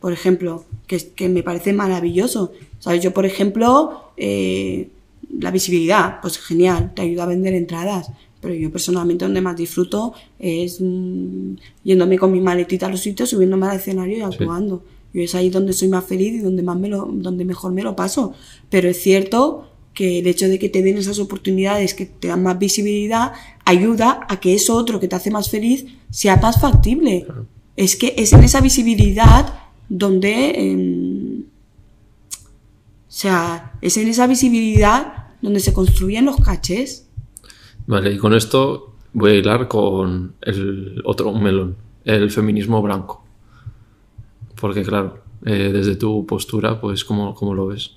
Por ejemplo, que me parece maravilloso. ¿Sabes? Yo, por ejemplo, eh, la visibilidad, pues genial, te ayuda a vender entradas. Pero yo personalmente donde más disfruto es mm, yéndome con mi maletita a los sitios, subiéndome al escenario y actuando. Yo es ahí donde soy más feliz y donde más me lo, donde mejor me lo paso. Pero es cierto que el hecho de que te den esas oportunidades, que te dan más visibilidad, ayuda a que eso otro que te hace más feliz sea más factible. Es que es en esa visibilidad donde... em, o sea, es en esa visibilidad donde se construyen los cachés. Vale, y con esto voy a hilar con el otro melón, el feminismo blanco. Porque, claro, eh, desde tu postura, pues, ¿cómo, cómo lo ves?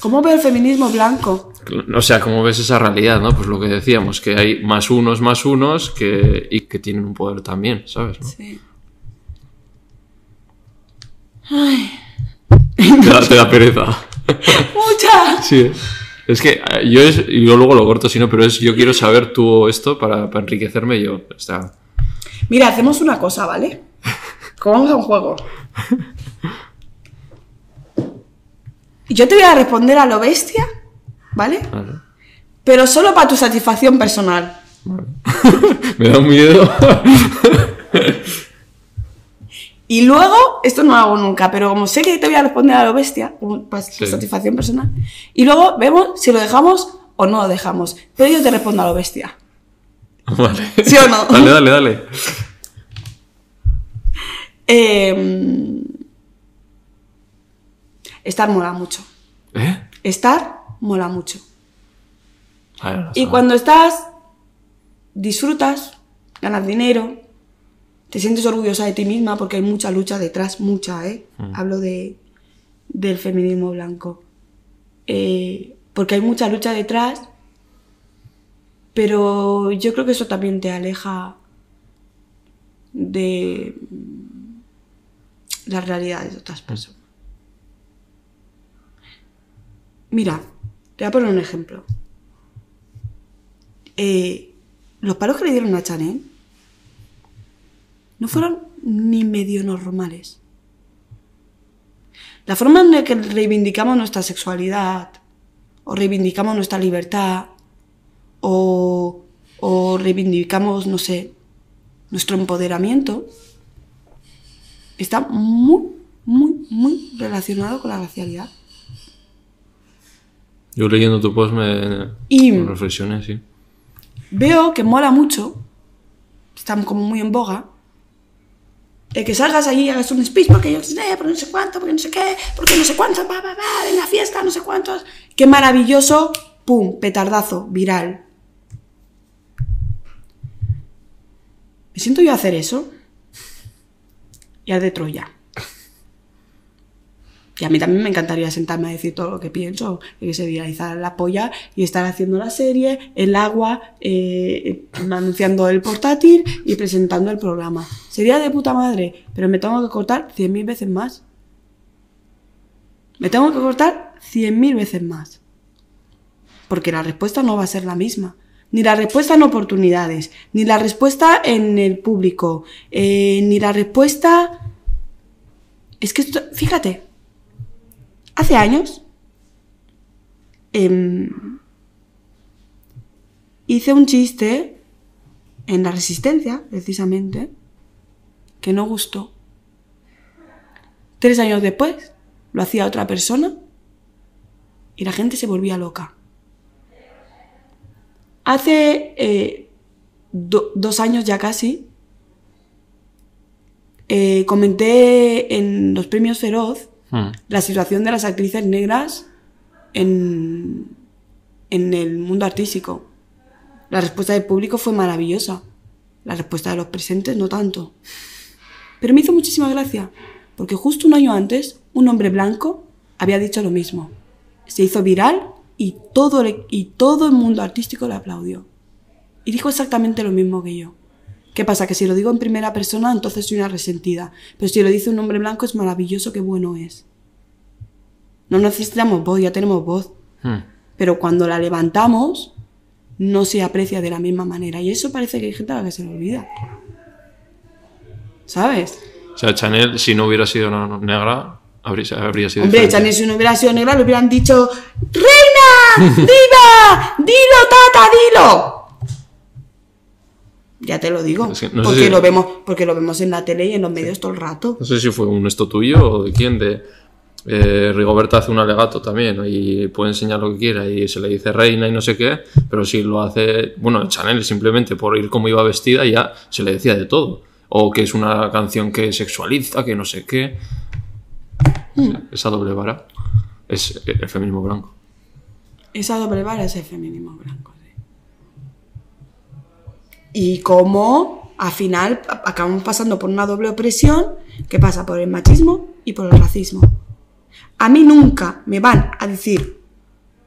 ¿Cómo ve el feminismo blanco? O sea, ¿cómo ves esa realidad, no? Pues lo que decíamos, que hay más unos, más unos que, y que tienen un poder también, ¿sabes? no? Sí. Te, da, te da pereza. ¡Mucha! Sí, ¿eh? es que eh, yo, es, yo luego lo corto, si no, pero es yo quiero saber tú esto para, para enriquecerme yo. Está. Mira, hacemos una cosa, ¿vale? Como vamos a un juego. Yo te voy a responder a lo bestia, ¿vale? Vale. Pero solo para tu satisfacción personal. Vale. Me da un miedo. Y luego, esto no lo hago nunca, pero como sé que te voy a responder a lo bestia, para tu Sí. satisfacción personal, y luego vemos si lo dejamos o no lo dejamos. Pero yo te respondo a lo bestia. vale. ¿Sí o no? Dale, dale, dale. Eh, estar mola mucho. ¿Eh? Estar mola mucho. A ver, no Y cuando estás, disfrutas, ganas dinero, te sientes orgullosa de ti misma porque hay mucha lucha detrás, mucha, ¿eh? Hablo de, del feminismo blanco. Eh, porque hay mucha lucha detrás Pero yo creo que eso también te aleja de las realidades de otras personas. Mira, te voy a poner un ejemplo. Eh, los palos que le dieron a Chanel no fueron ni medio normales. La forma en la que reivindicamos nuestra sexualidad, o reivindicamos nuestra libertad, o, o reivindicamos, no sé, nuestro empoderamiento, está muy, muy, muy relacionado con la racialidad. Yo leyendo tu post me, Y- me reflexioné, sí. Veo que mola mucho, está como muy en boga, el que salgas allí y hagas un speech porque yo sé, porque no sé cuánto, porque no sé qué, porque no sé cuánto, va, va, va, en la fiesta, no sé cuántos. Qué maravilloso, pum, petardazo, viral. Me siento yo a hacer eso y al de Troya. Y a mí también me encantaría sentarme a decir todo lo que pienso, que se viralizara la polla y estar haciendo la serie, el agua, eh, anunciando el portátil y presentando el programa. Sería de puta madre, pero me tengo que cortar 100.000 veces más. Me tengo que cortar 100.000 veces más. Porque la respuesta no va a ser la misma. Ni la respuesta en oportunidades, ni la respuesta en el público, eh, ni la respuesta... Es que esto, fíjate, hace años em, hice un chiste en la resistencia, precisamente, que no gustó. Tres años después lo hacía otra persona y la gente se volvía loca. Hace eh, do- dos años ya casi, eh, comenté en los premios Feroz Hmm. la situación de las actrices negras en, en el mundo artístico. La respuesta del público fue maravillosa. La respuesta de los presentes no tanto. Pero me hizo muchísima gracia, porque justo un año antes, un hombre blanco había dicho lo mismo. Se hizo viral y todo, y todo el mundo artístico le aplaudió. Y dijo exactamente lo mismo que yo. ¿Qué pasa? Que si lo digo en primera persona, entonces soy una resentida. Pero si lo dice un hombre blanco, es maravilloso, qué bueno es. No necesitamos voz, ya tenemos voz. Hmm. Pero cuando la levantamos, no se aprecia de la misma manera. Y eso parece que hay gente a la que se le olvida. ¿Sabes? O sea, Chanel, si no hubiera sido negra, habría, habría sido Hombre, diferente. Chanel, si no hubiera sido negra, le hubieran dicho: ¡Reina! ¡Diva! ¡Dilo, tata, dilo! Ya te lo digo. Es que no sé porque, si- lo vemos, porque lo vemos en la tele y en los medios todo el rato. No sé si fue un esto tuyo o de quién, de eh, Rigoberta hace un alegato también y puede enseñar lo que quiera y se le dice reina y no sé qué, pero si lo hace, bueno, Chanel simplemente por ir como iba vestida ya se le decía de todo. O que es una canción que sexualiza, que no sé qué. Sea, esa doble vara es el feminismo blanco. Esa doble vara es el feminismo blanco. Y cómo al final acabamos pasando por una doble opresión que pasa por el machismo y por el racismo. A mí nunca me van a decir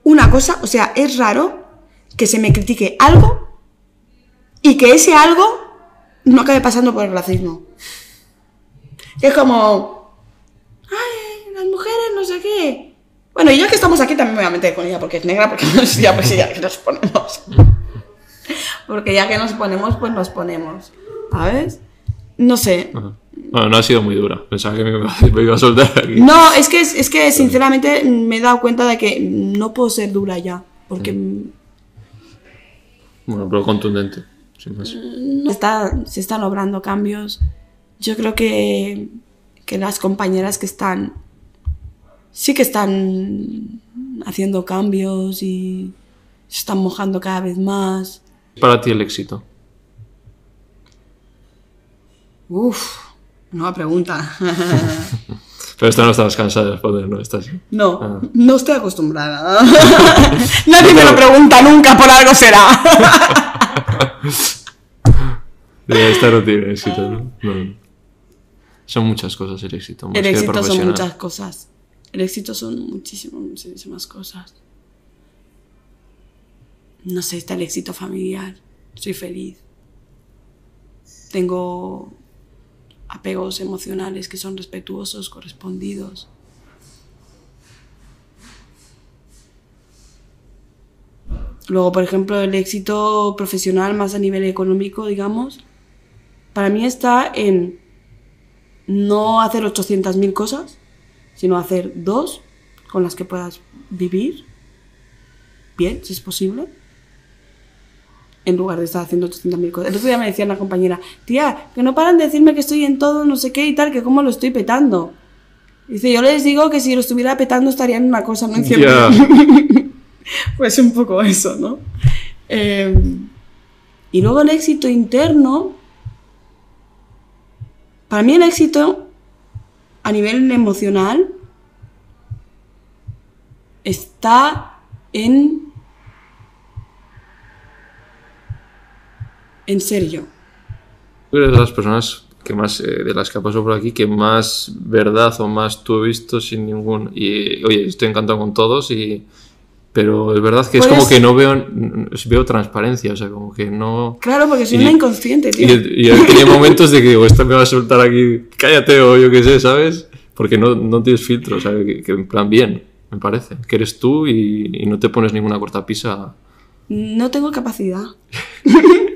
una cosa, o sea, es raro que se me critique algo y que ese algo no acabe pasando por el racismo. Es como, ay, las mujeres no sé qué. Bueno, y ya que estamos aquí también me voy a meter con ella porque es negra, porque ya, pues nos ponemos. Porque ya que nos ponemos, pues nos ponemos. ¿Sabes? No sé. Ajá. Bueno, no ha sido muy dura. Pensaba que me iba, me iba a soltar aquí. No, es que, es que sinceramente me he dado cuenta de que no puedo ser dura ya. Porque Bueno, pero contundente. Sin más. no está, se están logrando cambios. Yo creo que, que las compañeras que están sí que están haciendo cambios y se están mojando cada vez más. Para ti el éxito. Uf, nueva pregunta. Pero esta no estabas cansada de responder, ¿no? Estás... No, Ah. no estoy acostumbrada. Nadie me lo pregunta nunca, por algo será. Esta no tiene éxito, ¿no? No. Son muchas cosas el éxito. Más El éxito son muchas cosas. El éxito son muchísimas, muchísimas cosas. No sé, está el éxito familiar. Soy feliz. Tengo apegos emocionales que son respetuosos, correspondidos. Luego, por ejemplo, el éxito profesional más a nivel económico, digamos, para mí está en no hacer 800.000 cosas, sino hacer dos con las que puedas vivir bien, si es posible, en lugar de estar haciendo 800.000 cosas. El otro día me decía una compañera, tía, que no paran de decirme que estoy en todo, no sé qué y tal, que cómo lo estoy petando. Dice, yo les digo que si lo estuviera petando estaría en una cosa, no en cierto. pues un poco eso, ¿no? Eh, y luego el éxito interno. Para mí el éxito a nivel emocional está en en serio. Tú eres de las personas que más, eh, de las que ha pasado por aquí, que más verdad o más tú he visto sin ningún... Y oye, estoy encantado con todos y... Pero es verdad que es como Pues- que no veo, veo transparencia, o sea, como que no... Claro, porque soy Y- una inconsciente, tío. Y, y he tenido momentos de que digo, esto me va a soltar aquí, cállate o yo qué sé, ¿sabes? Porque no, no tienes filtro, o sea, que, que en plan bien, me parece. Que eres tú y, y no te pones ninguna cortapisa. No tengo capacidad.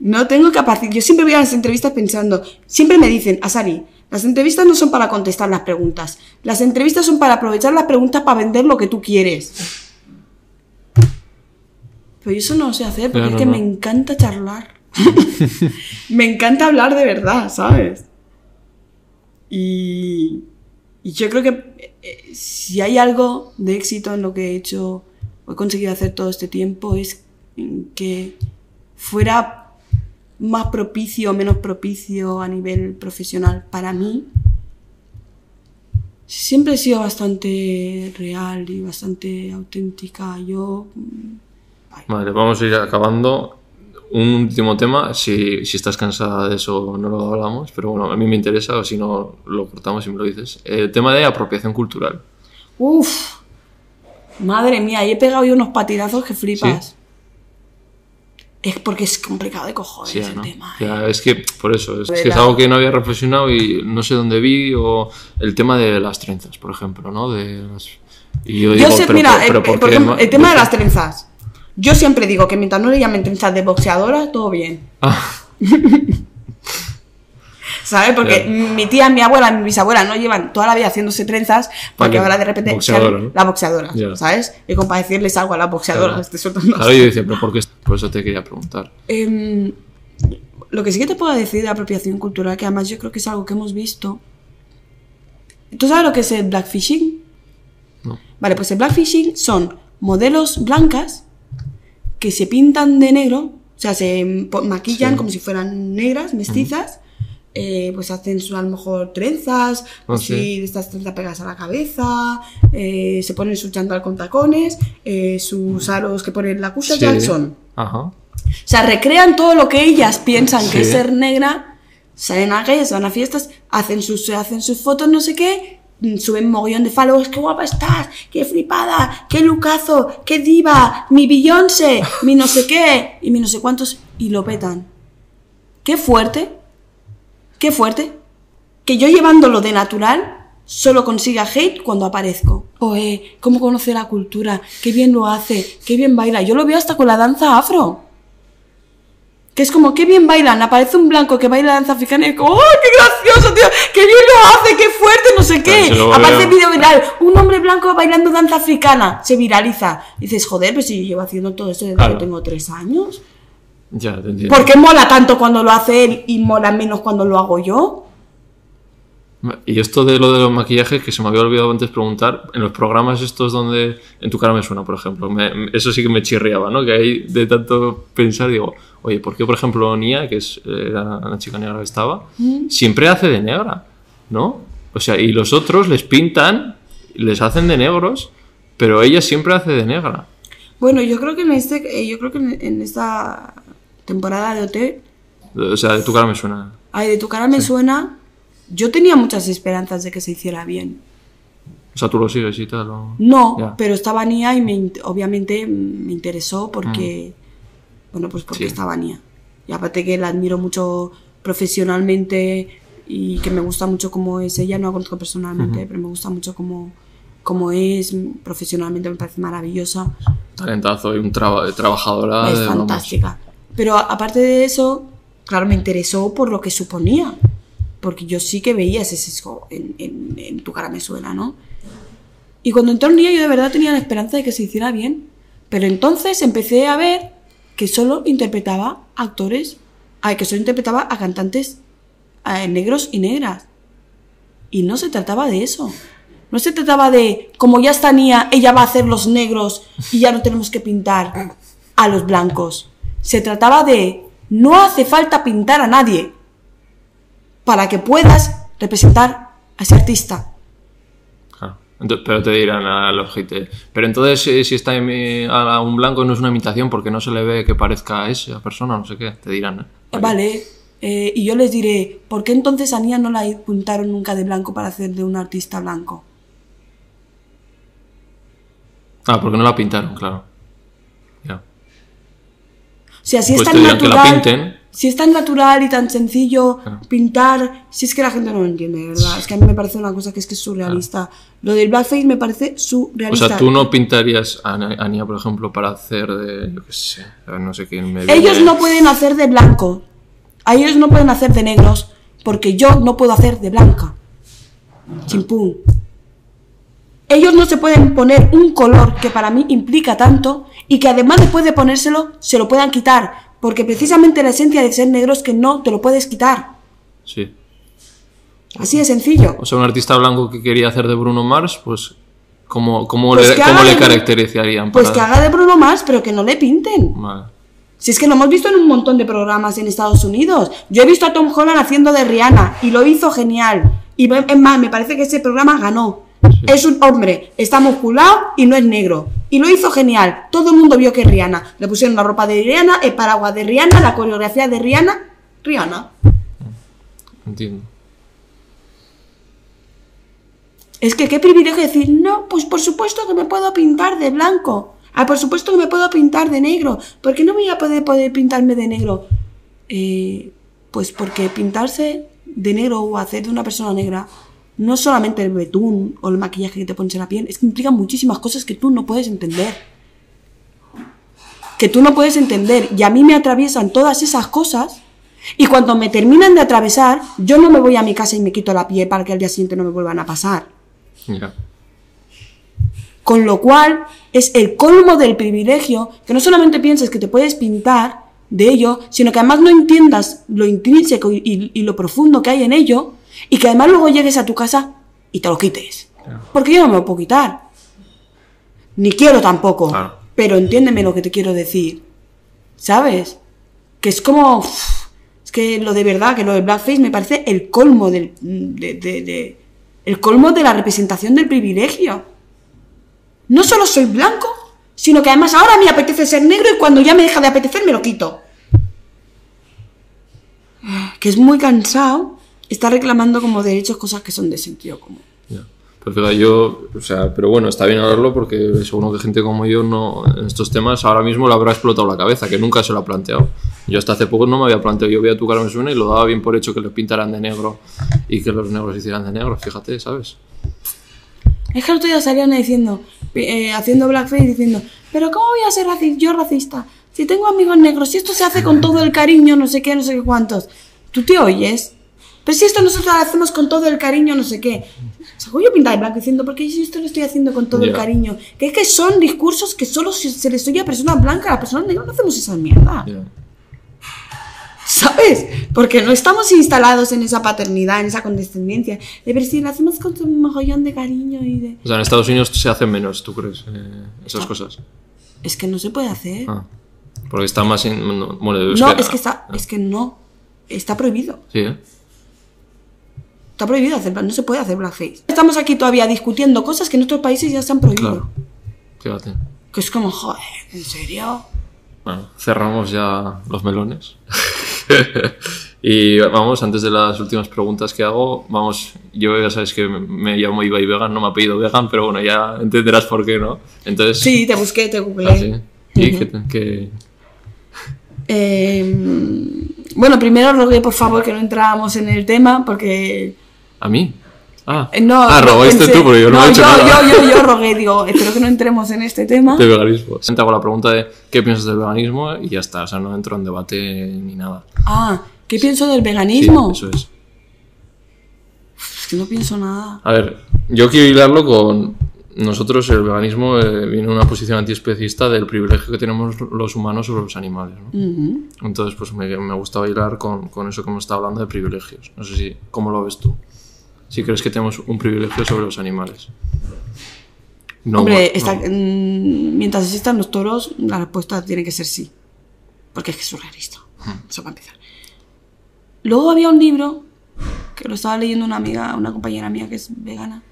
no tengo capacidad. Yo siempre voy a las entrevistas pensando, siempre me dicen, Asari, las entrevistas no son para contestar las preguntas. Las entrevistas son para aprovechar las preguntas para vender lo que tú quieres. Pero yo eso no lo sé hacer porque es que no. me encanta charlar. me encanta hablar de verdad, ¿sabes? Y, y yo creo que eh, si hay algo de éxito en lo que he hecho o he conseguido hacer todo este tiempo es que fuera más propicio o menos propicio a nivel profesional para mí. Siempre he sido bastante real y bastante auténtica. Yo. mm, Vale, vamos a ir acabando. Un último tema, si, si estás cansada de eso no lo hablamos, pero bueno, a mí me interesa, o si no lo cortamos y me lo dices. El tema de apropiación cultural. Uf, madre mía, ahí he pegado yo unos patidazos que flipas. Es porque es complicado de cojones Sí, el ¿no? tema. Ya, es que por eso, es, De que es algo que no había reflexionado y no sé dónde vi, o el tema de las trenzas, por ejemplo, ¿no? De las- y yo Yo digo, sé, pero, mira, pero- pero eh, ¿por por qué ejemplo, el tema de las trenzas. Yo siempre digo que mientras no le llamen trenzas de boxeadora, todo bien. Ah, ¿Sabes? Porque mi tía, mi abuela, mi bisabuela no llevan toda la vida haciéndose trenzas porque ahora de repente boxeadora, ¿no? la boxeadora, Ya. ¿sabes? Y como para decirles algo a las boxeadoras, Claro. te sueltan unas- claro, yo decía, pero ¿por qué? Por eso te quería preguntar. Em, lo que sí que te puedo decir de apropiación cultural, que además yo creo que es algo que hemos visto. ¿Tú sabes lo que es el blackfishing? No. Vale, pues el blackfishing son modelos blancas que se pintan de negro, o sea, se maquillan Sí. como si fueran negras, mestizas, eh, pues hacen a lo mejor trenzas, Ah, así, sí. estas trenzas pegadas a la cabeza, eh, se ponen su chándal con tacones, eh, sus aros que ponen la Cusha Sí. Jackson. Ajá. O sea, recrean todo lo que ellas piensan que es ser negra, salen a se van a fiestas, hacen sus, hacen sus fotos, no sé qué, mm, suben mogollón de followers, qué guapa estás, qué flipada, qué lucazo, qué diva, mi Beyoncé, mi no sé qué, y mi no sé cuántos, y lo petan. Qué fuerte, qué fuerte, que yo llevándolo de natural solo consiga hate cuando aparezco. Oe, cómo conoce la cultura, qué bien lo hace, qué bien baila. Yo lo veo hasta con la danza afro. Que es como, qué bien bailan, aparece un blanco que baila danza africana y es como, ¡oh, qué gracioso, tío! ¡Qué bien lo hace, qué fuerte, no sé qué! Claro, aparece veo. vídeo viral, un hombre blanco bailando danza africana, se viraliza. Y dices, joder, pues si yo llevo haciendo todo esto desde Claro. que tengo tres años. Ya, te entiendo. ¿Por qué mola tanto cuando lo hace él y mola menos cuando lo hago yo? Y esto de lo de los maquillajes, que se me había olvidado antes preguntar, en los programas estos donde en tu cara me suena, por ejemplo, me- eso sí que me chirriaba, ¿no? Que ahí de tanto pensar digo, oye, ¿por qué, por ejemplo, Nia, que es eh, la, la chica negra que estaba, siempre hace de negra, ¿no? O sea, y los otros les pintan, les hacen de negros, pero ella siempre hace de negra. Bueno, yo creo que en este, eh, yo creo que en, en esta temporada de OT, O sea, de tu cara me suena. ay, de tu cara me suena, yo tenía muchas esperanzas de que se hiciera bien. O sea, tú lo sigues y tal. o- No, pero estaba Nia y me, obviamente mm, me interesó porque, bueno, pues porque Sí. estaba Nia. Y aparte que la admiro mucho profesionalmente y que me gusta mucho cómo es ella, no la conozco personalmente, pero me gusta mucho cómo, cómo es, profesionalmente me parece maravillosa, Talentazo y un traba- trabajadora. es de- vamos. Pero a- aparte de eso, claro, me interesó por lo que suponía, porque yo sí que veía ese sesgo en, tu cara me suena, ¿no? Y cuando entró Nia yo de verdad tenía la esperanza de que se hiciera bien. Pero entonces empecé a ver que solo interpretaba a actores, ay, que solo interpretaba a cantantes eh, negros y negras. Y no se trataba de eso. No se trataba de, como ya está Nia, ella va a hacer los negros y ya no tenemos que pintar a los blancos. Se trataba de, no hace falta pintar a nadie para que puedas representar a ese artista. Claro. Ento- pero te dirán a los gente. Pero entonces, si está imi- a un blanco, no es una imitación porque no se le ve que parezca a esa persona, no sé qué. Te dirán. ¿eh? Vale, eh, y yo les diré, ¿por qué entonces a Nia no la pintaron nunca de blanco para hacer de un artista blanco? Ah, porque no la pintaron, claro. O si Pues es tan dirán que la natural, si es tan natural y tan sencillo Claro. pintar, si es que la gente no lo entiende, de ¿verdad? Es que a mí me parece una cosa que es que es surrealista. Lo del blackface me parece O surrealista. sea, tú no pintarías a Ana- a Nia, por ejemplo, para hacer de. Yo qué sé. No sé quién me. Ellos no pueden hacer de blanco. A ellos no pueden hacer de negros. Porque yo no puedo hacer de blanca. Chimpún. Ellos no se pueden poner un color que para mí implica tanto y que además después de ponérselo se lo puedan quitar. Porque precisamente la esencia de ser negro es que no te lo puedes quitar. Sí. Así de sencillo. O sea, un artista blanco que quería hacer de Bruno Mars, pues. ¿Cómo, cómo Pues le, cómo le de- caracterizarían? Pues para- que haga de Bruno Mars, pero que no le pinten. Vale. Si es que lo hemos visto en un montón de programas en Estados Unidos. Yo he visto a Tom Holland haciendo de Rihanna y lo hizo genial. Y es más, me parece que ese programa ganó. Es un hombre, está musculado y no es negro. Y lo hizo genial. Todo el mundo vio que es Rihanna. Le pusieron la ropa de Rihanna, el paraguas de Rihanna, la coreografía de Rihanna. Rihanna. Entiendo. Es que qué privilegio decir, no, pues por supuesto que me puedo pintar de blanco. Ah, por supuesto que me puedo pintar de negro. ¿Por qué no voy a poder, poder pintarme de negro? Eh, pues porque pintarse de negro o hacer de una persona negra no es solamente el betún o el maquillaje que te pones en la piel, es que implica muchísimas cosas que tú no puedes entender. Que tú no puedes entender. Y a mí me atraviesan todas esas cosas. Y cuando me terminan de atravesar, yo no me voy a mi casa y me quito la piel para que al día siguiente no me vuelvan a pasar. Con lo cual es el colmo del privilegio que no solamente pienses que te puedes pintar de ello, sino que además no entiendas lo intrínseco y, y- y lo profundo que hay en ello y que además luego llegues a tu casa y te lo quites. Porque yo no me lo puedo quitar. Ni quiero tampoco. Claro. Pero entiéndeme lo que te quiero decir. ¿Sabes? Que es como... Es que lo de verdad, que lo de blackface me parece el colmo del... de- de- de- el colmo de la representación del privilegio. No solo soy blanco, sino que además ahora me apetece ser negro y cuando ya me deja de apetecer me lo quito. Que es muy cansado estar reclamando como derechos cosas que son de sentido común. Ya. Pero yo, o sea, pero bueno, está bien hablarlo porque seguro que gente como yo no, en estos temas ahora mismo le habrá explotado la cabeza, que nunca se lo ha planteado. Yo hasta hace poco no me había planteado, yo veía tu cara me suena y lo daba bien por hecho que le pintaran de negro y que los negros hicieran de negro, fíjate, ¿sabes? Es que el otro día salían diciendo, eh, haciendo blackface, diciendo, pero ¿cómo voy a ser raci- yo racista? Si tengo amigos negros, si esto se hace con todo el cariño, no sé qué, no sé qué cuántos. ¿Tú te oyes? Pero si esto nosotros lo hacemos con todo el cariño, no sé qué. Salgo yo pintada de blanco diciendo, porque si esto lo estoy haciendo con todo el Ya. cariño. Que es que son discursos que solo se, les oye a personas blancas, a personas negras no hacemos esa mierda. Ya. ¿Sabes? Porque no estamos instalados en esa paternidad, en esa condescendencia. De ver si lo hacemos con un mogollón de cariño y de... O sea, en Estados Unidos se hacen menos, ¿tú crees? eh, esas cosas. Es que no se puede hacer. Ah. Porque está más no, Bueno, es no, que, es que está, es que no. Está prohibido. Sí, ¿eh? Está prohibido hacer, no se puede hacer blackface. Estamos aquí todavía discutiendo cosas que en otros países ya se han prohibido. Claro. Fíjate. Que es como, joder, ¿en serio? Bueno, cerramos ya los melones. Y vamos, antes de las últimas preguntas que hago, vamos, yo ya sabes que me, llamo Ibai Vegan, no me ha pedido vegan, pero bueno, ya entenderás por qué, ¿no? Entonces, Sí, te busqué, te googleé. ah, sí. ¿Y qué, qué- Eh, bueno, primero rogué por favor que no entráramos en el tema porque... ¿A mí? Ah, eh, No, ah rogaste tú, porque yo no, he hecho yo, nada. Yo, yo, yo rogué, digo, espero que no entremos en este tema. de veganismo. Te hago la pregunta de qué piensas del veganismo y ya está, o sea, no entro en debate ni nada. Ah, ¿qué pienso del Sí, veganismo? eso es. Es que no pienso nada. A ver, yo quiero hilarlo con nosotros, el veganismo eh, viene en una posición antiespecista del privilegio que tenemos los humanos sobre los animales. ¿no? Entonces, pues me, me gusta bailar con, con eso que hemos estado hablando de privilegios. No sé si, ¿cómo lo ves tú? Si crees que tenemos un privilegio sobre los animales. No, Hombre, bueno, está- no. mm, mientras existan los toros, la respuesta tiene que ser sí. Porque es que es surrealista. Eso para empezar. Luego había un libro que lo estaba leyendo una amiga, una compañera mía que es vegana,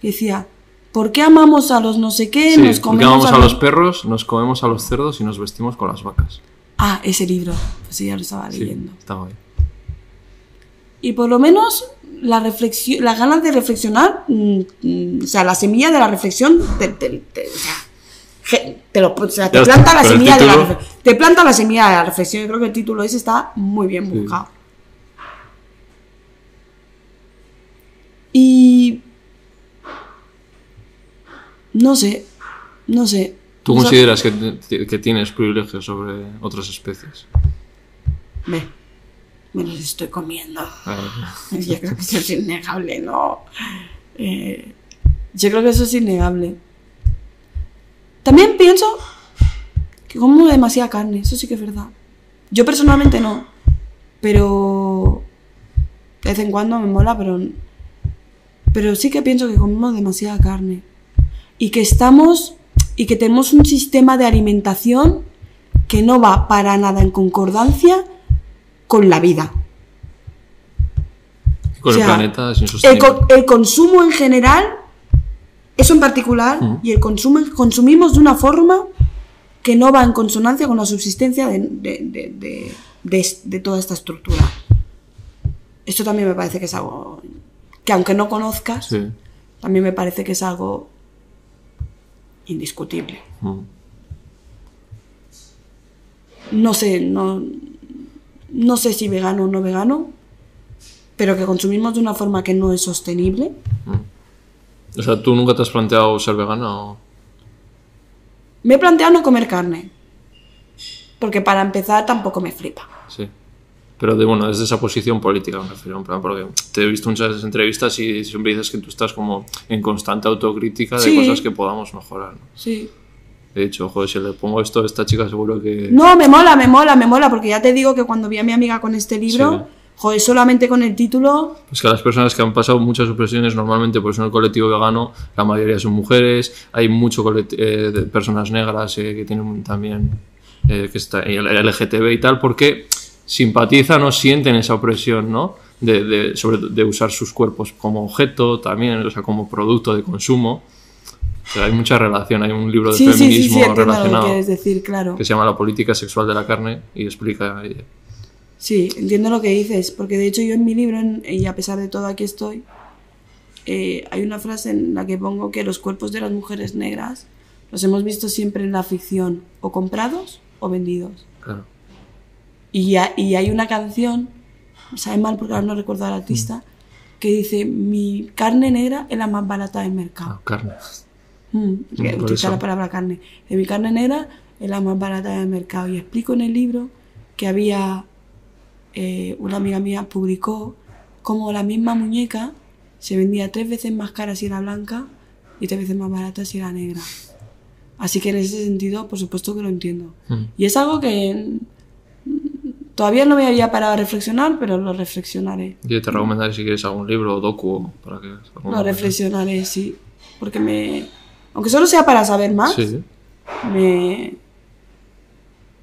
que decía, ¿por qué amamos a los no sé qué? Sí, nos comemos amamos a los perros, nos comemos a los cerdos y nos vestimos con las vacas. Ah, ese libro. Pues sí, ya lo estaba Sí, leyendo. está guay. Y por lo menos la reflexión, las ganas de reflexionar, mm, mm, o sea, la semilla de la reflexión, te, te- te- o sea, je- te lo- o sea, planta la semilla de la. Te planta la semilla de la reflexión. Yo creo que el título ese está muy bien buscado. Y no sé, no sé. ¿Tú consideras que, que tienes privilegios sobre otras especies? Ve, me los estoy comiendo. Ah, Yo creo que eso es innegable, ¿no? Eh, yo creo que eso es innegable. También pienso que como demasiada carne, eso sí que es verdad. Yo personalmente no, pero de vez en cuando me mola, pero, pero sí que pienso que comemos demasiada carne. Y que estamos, y que tenemos un sistema de alimentación que no va para nada en concordancia con la vida. Con O sea, el planeta es El, insostenible. co- el consumo en general, eso en particular, Ujú. y el consumo, consumimos de una forma que no va en consonancia con la subsistencia de, de- de- de- toda esta estructura. Esto también me parece que es algo que aunque no conozcas, Sí. también me parece que es algo indiscutible. Mm. No sé, no, no sé si vegano o no vegano, pero que consumimos de una forma que no es sostenible. O sea, ¿tú nunca te has planteado ser vegana o...? Me he planteado no comer carne. Porque para empezar tampoco me flipa. Sí. Pero de, bueno, desde esa posición política me refiero, en plan, porque te he visto muchas entrevistas y siempre dices que tú estás como en constante autocrítica de Sí. cosas que podamos mejorar. ¿no? Sí. De hecho, joder, si le pongo esto a esta chica seguro que... No, me mola, me mola, me mola, porque ya te digo que cuando vi a mi amiga con este libro, Sí. joder, solamente con el título, Pues que las personas que han pasado muchas opresiones normalmente por ser el colectivo vegano, la mayoría son mujeres, hay mucho eh, de personas negras eh, que tienen también eh, que está el LGTB y tal, porque simpatizan o sienten esa opresión, ¿no? De, de, sobre, de usar sus cuerpos como objeto también, o sea, como producto de consumo. O sea, hay mucha relación, hay un libro de sí, sí, sí, feminismo sí, que relacionado quieres decir, claro. que se llama La política sexual de la carne y explica eh, Sí, entiendo lo que dices, porque de hecho yo en mi libro, en- y a pesar de todo aquí estoy, eh, hay una frase en la que pongo que los cuerpos de las mujeres negras los hemos visto siempre en la ficción, o comprados o vendidos. claro, Y, ha- y hay una canción, sabe mal porque ahora no recuerdo al artista, que dice, mi carne negra es la más barata del mercado. ah, carne. Mm, que por utiliza eso. la palabra carne. De mi carne negra es la más barata del mercado. Y explico en el libro que había, eh, una amiga mía publicó como la misma muñeca se vendía tres veces más cara si era blanca y tres veces más barata si era negra. Así que en ese sentido, por supuesto que lo entiendo. Mm. Y es algo que mm, todavía no me había parado a reflexionar, pero lo reflexionaré. Yo te recomendaré si quieres algún libro o docu para que... Lo reflexionaré, sí. Porque me... Aunque solo sea para saber más, Sí, me...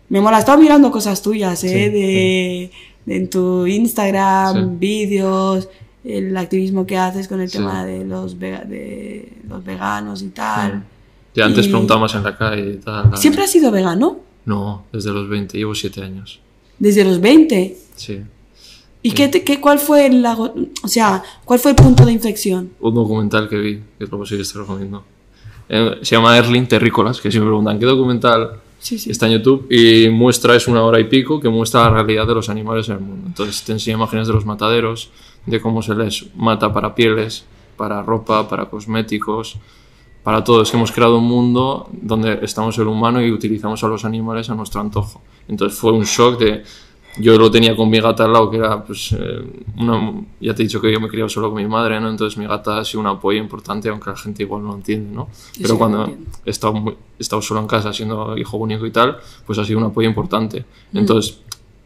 Me mola. He estado mirando cosas tuyas, ¿eh? Sí, de, de en tu Instagram, vídeos, el activismo que haces con el tema de los, vega- de los veganos y tal. Ya antes Y- preguntábamos en la calle y tal. la- ¿Siempre has sido vegano? No, desde los 20, llevo 7 años. Desde los 20. Sí. ¿Y qué, te- qué- cuál fue el, o sea, cuál fue el punto de inflexión? Un documental que vi, que luego sí que te recomiendo. Eh, se llama Erling Terrícolas, que siempre me preguntan, ¿qué documental Sí, sí. está en YouTube? Y muestra, es una hora y pico, que muestra la realidad de los animales en el mundo. Entonces te enseña imágenes de los mataderos, de cómo se les mata para pieles, para ropa, para cosméticos, para todo. Es que hemos creado un mundo donde estamos el humano y utilizamos a los animales a nuestro antojo. Entonces fue un shock de... Yo lo tenía con mi gata al lado, que era, pues, eh, una, ya te he dicho que yo me he criado solo con mi madre, ¿no? Entonces mi gata ha sido un apoyo importante, aunque la gente igual no lo entiende, ¿no? Pero sí, cuando he estado, muy- he estado solo en casa, siendo hijo único y tal, pues ha sido un apoyo importante. Entonces,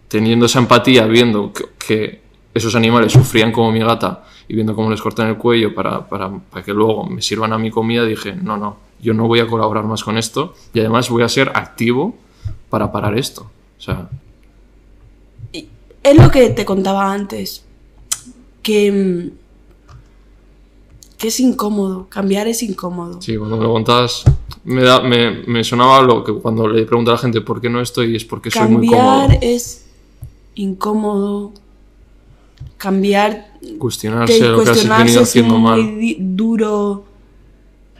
teniendo esa empatía, viendo que, que esos animales sufrían como mi gata y viendo cómo les cortan el cuello para, para, para que luego me sirvan a mi comida, dije, no, no, yo no voy a colaborar más con esto y además voy a ser activo para parar esto. O sea, Es lo que te contaba antes, que, mm, que es incómodo, cambiar es incómodo. sí, cuando me lo contabas, me, da, me, me sonaba lo que cuando le pregunto a la gente por qué no estoy, es porque soy muy cómodo. cambiar es incómodo, cambiar Cuestionarse lo que has venido es haciendo muy mal. duro.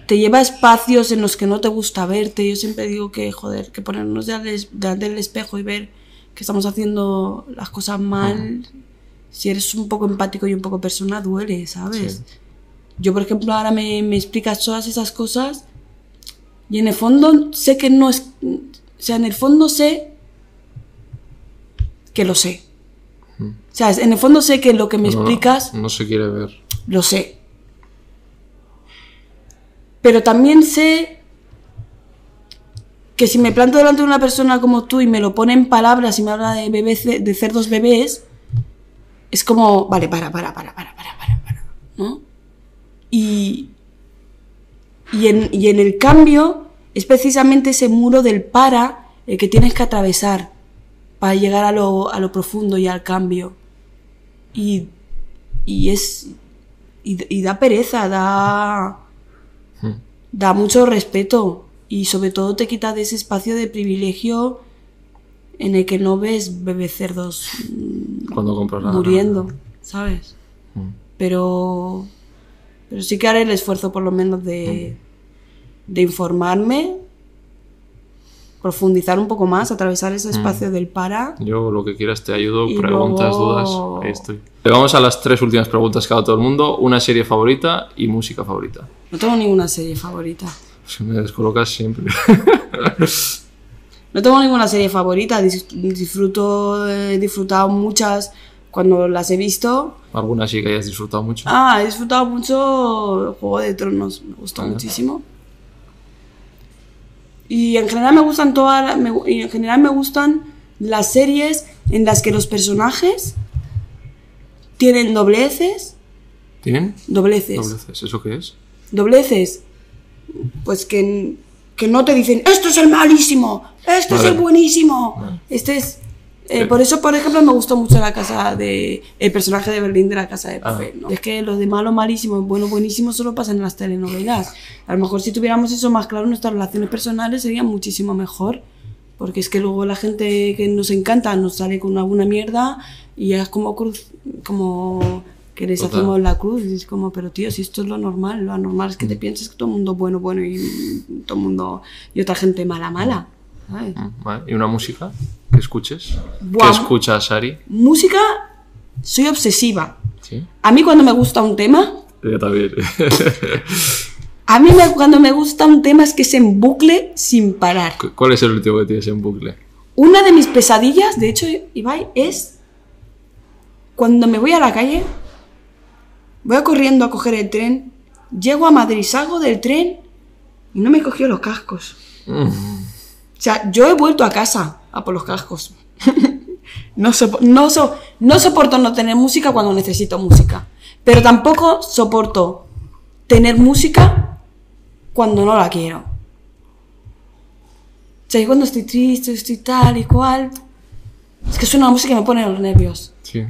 Te lleva a espacios en los que no te gusta verte. Yo siempre digo que, joder, que ponernos delante del- delante del espejo y ver que estamos haciendo las cosas mal, si eres un poco empático y un poco persona, duele, ¿sabes? Sí. Yo, por ejemplo, ahora me, me explicas todas esas cosas y en el fondo sé que no es... O sea, en el fondo sé que lo sé. O sea, en el fondo sé que lo que me No, no, explicas no se quiere ver. lo sé. Pero también sé que si me planto delante de una persona como tú y me lo pone en palabras y me habla de bebés, de cerdos bebés, es como, vale, para, para, para, para, para, para, para, ¿no? Y, y, en, y en el cambio es precisamente ese muro del para el que tienes que atravesar para llegar a lo, a lo profundo y al cambio. Y, y es. Y, y da pereza, da. Hmm. da mucho respeto. Y sobre todo te quita de ese espacio de privilegio en el que no ves bebés cerdos mm, Cuando compras muriendo, ¿sabes? Mm. Pero. Pero sí que haré el esfuerzo por lo menos de. de informarme, profundizar un poco más, atravesar ese espacio del para. Yo lo que quieras te ayudo, preguntas, luego- dudas, ahí estoy. Le vamos a las tres últimas preguntas que ha dado todo el mundo. Una serie favorita y música favorita. No tengo ninguna serie favorita. Si me descolocas siempre. No tengo ninguna serie favorita, dis- disfruto, he disfrutado muchas cuando las he visto. Alguna sí que hayas disfrutado mucho. Ah, he disfrutado mucho Juego de Tronos, me gustó muchísimo. Y en general me gustan todas, me y en general me gustan las series en las que los personajes tienen dobleces, ¿Tienen? dobleces, Dobleces. ¿Eso qué es? dobleces, pues que, que no te dicen, esto es el malísimo, este es Vale. el buenísimo, Vale. este es... eh. Por eso, por ejemplo, me gustó mucho la casa de... El personaje de Berlín de la casa de Ah. papel, ¿no? Es que lo de malo, malísimo, bueno, buenísimo solo pasa en las telenovelas. A lo mejor si tuviéramos eso más claro, nuestras relaciones personales serían muchísimo mejor. Porque es que luego la gente que nos encanta nos sale con alguna mierda y es como cruz, como que les Total. hacemos la cruz. Y es como, pero tío, si esto es lo normal, lo anormal es que te Mm. pienses que todo el mundo bueno, bueno y todo el mundo y otra gente mala, mala. ¿sabes? Mm, Vale. ¿Y una música que escuches? Buah. ¿Qué escuchas, Ari? Música, soy obsesiva. Sí. A mí cuando me gusta un tema, Yo también. a mí me- cuando me gusta un tema es que es en bucle sin parar. Cu- ¿Cuál es el último que tienes en bucle? Una de mis pesadillas, de hecho, Ibai, es cuando me voy a la calle, voy corriendo a coger el tren, llego a Madrid, salgo del tren y no me cogió los cascos. Mm. O sea, yo he vuelto a casa a por los cascos. no, sopo- no, so- no soporto no tener música cuando necesito música. Pero tampoco soporto tener música cuando no la quiero. O sea, cuando estoy triste, estoy tal y cual. Es que suena la música y me pone los nervios. Sí.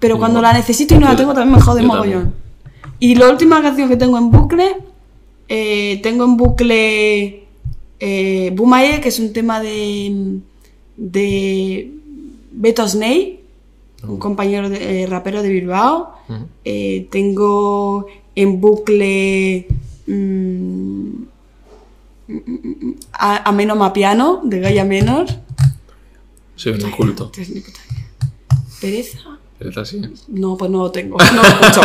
Pero Igual. cuando la necesito y no la tengo, también me jode mogollón. también. Y la última canción que tengo en bucle, eh, tengo en bucle eh, Bumaye, que es un tema de, de Beto Snake, un compañero de, eh, rapero de Bilbao. Eh, tengo en bucle mm, mm, mm, mm, a, Ameno Mapiano de Gaia Menor. Soy un inculto. Pereza. Es así. No, pues no lo tengo. No lo escucho.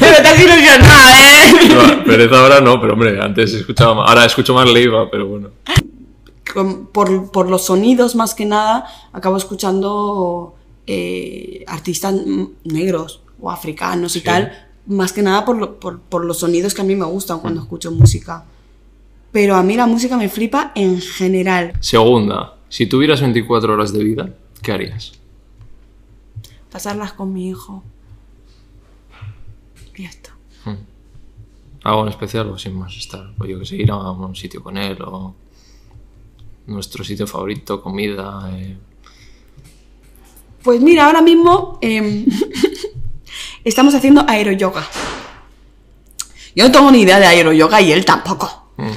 Me estás ilusionada, ¿eh? No, pereza ahora no, pero hombre, antes escuchaba más. Ahora escucho más Leiva, pero bueno. Por, por los sonidos más que nada, acabo escuchando eh, artistas mm, negros o africanos y Sí. tal, más que nada por, lo- por, por los sonidos que a mí me gustan cuando escucho música. Pero a mí la música me flipa en general. Segunda, si tuvieras 24 horas de vida, ¿qué harías? Pasarlas con mi hijo. Y ya está. Algo en especial o sin más estar. O yo que sé, ir a un sitio con él o nuestro sitio favorito, comida. eh, Pues mira, ahora mismo em, estamos haciendo aeroyoga. Yo no tengo ni idea de aeroyoga y él tampoco. mm,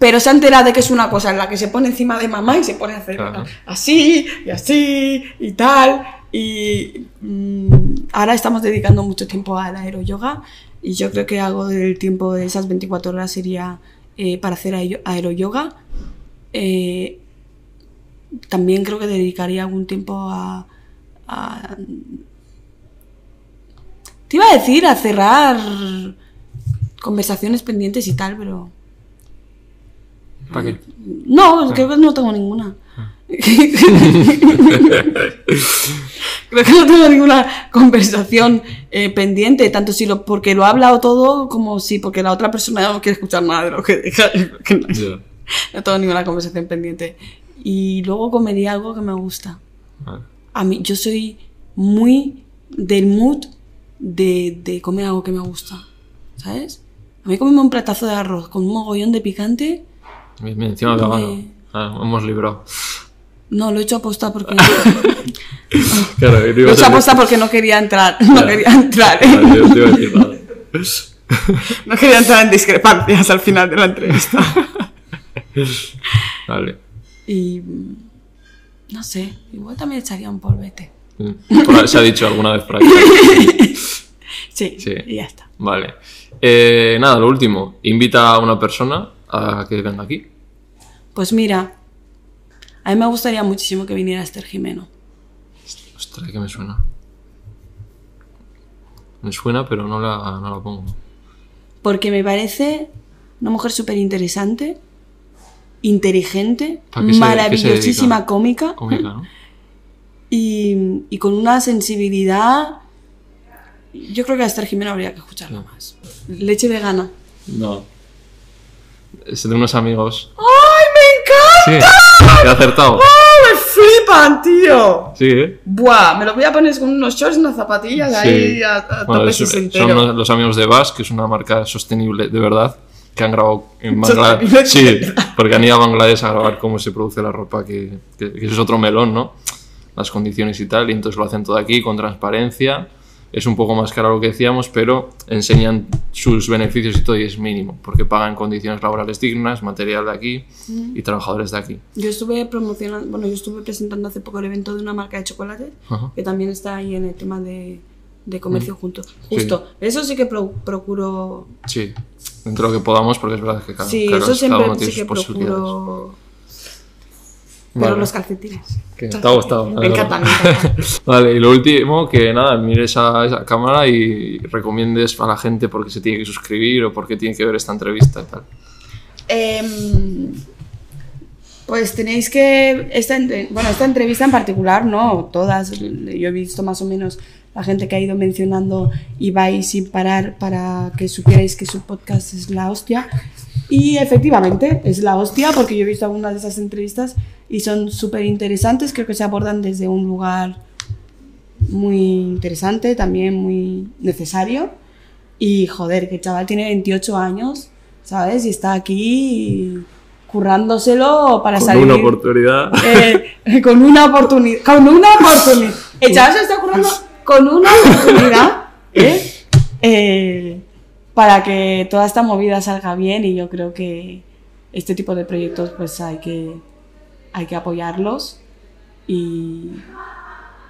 Pero se ha enterado de que es una cosa en la que se pone encima de mamá y se pone a hacer Claro. así y así y tal. Y mm, ahora estamos dedicando mucho tiempo al aeroyoga y yo creo que algo del tiempo de esas 24 horas sería eh, para hacer aero- aeroyoga. Eh, también creo que dedicaría algún tiempo a, a- Te iba a decir a cerrar conversaciones pendientes y tal, pero... ¿Para qué? No, creo que no tengo ninguna. creo que no tengo ninguna conversación eh, pendiente, tanto si lo porque lo ha hablado todo como si porque la otra persona no quiere escuchar nada de lo que diga. que no, Ya. no tengo ninguna conversación pendiente. Y luego comería algo que me gusta. Vale. A mí, yo soy muy del mood de, de comer algo que me gusta. ¿Sabes? A mí comerme un platazo de arroz con un mogollón de picante. Bien, encima. Eh. Ah, hemos librado. No, lo he hecho aposta porque. Claro, lo he hecho aposta porque no quería entrar. No quería entrar. Yo decir nada. No quería entrar en discrepancias al final de la entrevista. Vale. Y. No sé, igual también echaría un polvete. Mm. Se ha dicho alguna vez por aquí. Sí, Sí. y ya está. Vale. Eh, nada, lo último. Invita a una persona a que venga aquí. Pues mira, a mí me gustaría muchísimo que viniera Esther Jimeno. Ostras, que me suena. Me suena, pero no la, no la pongo. Porque me parece una mujer súper interesante, inteligente, ¿Para qué se- qué se maravillosísima cómica Cómica, ¿no? y, y con una sensibilidad. Yo creo que a Esther Jimeno habría que escucharla más. Leche vegana. No. Es de unos amigos. ¡Ay, me encanta! Sí, he acertado. ¡Me flipan, tío! Sí, ¿eh? Buah, me lo voy a poner con unos shorts unas zapatillas Sí. ahí a, a Bueno, tope es- sesentero. son los, los amigos de Bass, que es una marca sostenible de verdad, que han grabado en Bangladesh. Sí, porque han ido a Bangladesh a grabar cómo se produce la ropa, que, que- que es otro melón, ¿no? Las condiciones y tal, y entonces lo hacen todo aquí con transparencia. Es un poco más caro lo que decíamos, pero enseñan sus beneficios y todo y es mínimo, porque pagan condiciones laborales dignas, material de aquí y trabajadores de aquí. Yo estuve promocionando, bueno, yo estuve presentando hace poco el evento de una marca de chocolate Ajá. que también está ahí en el tema de, de comercio junto. Justo. Eso sí que pro- procuro. Sí, dentro de lo que podamos, porque es verdad que cada, sí, claro, eso cada siempre uno tiene sí que sus posibilidades. procuro. Pero Vale. los calcetines. Que te ha gustado. Me encantan. Vale, y lo último, que nada, mires a esa cámara y recomiendes a la gente por qué se tiene que suscribir o por qué tiene que ver esta entrevista y tal. Em, pues tenéis que. Esta, entre- bueno, esta entrevista en particular, no, todas. Yo he visto más o menos la gente que ha ido mencionando y vais sin parar para que supierais que su podcast es la hostia. Y efectivamente, es la hostia porque yo he visto algunas de esas entrevistas y son súper interesantes. Creo que se abordan desde un lugar muy interesante, también muy necesario. Y joder, que el chaval tiene 28 años, ¿sabes? Y está aquí currándoselo para Con salir. una oportunidad. eh, con una oportunidad. Con una oportunidad. El chaval se está currando con una oportunidad. ¿eh? Eh, para que toda esta movida salga bien y yo creo que este tipo de proyectos pues hay que, hay que apoyarlos y,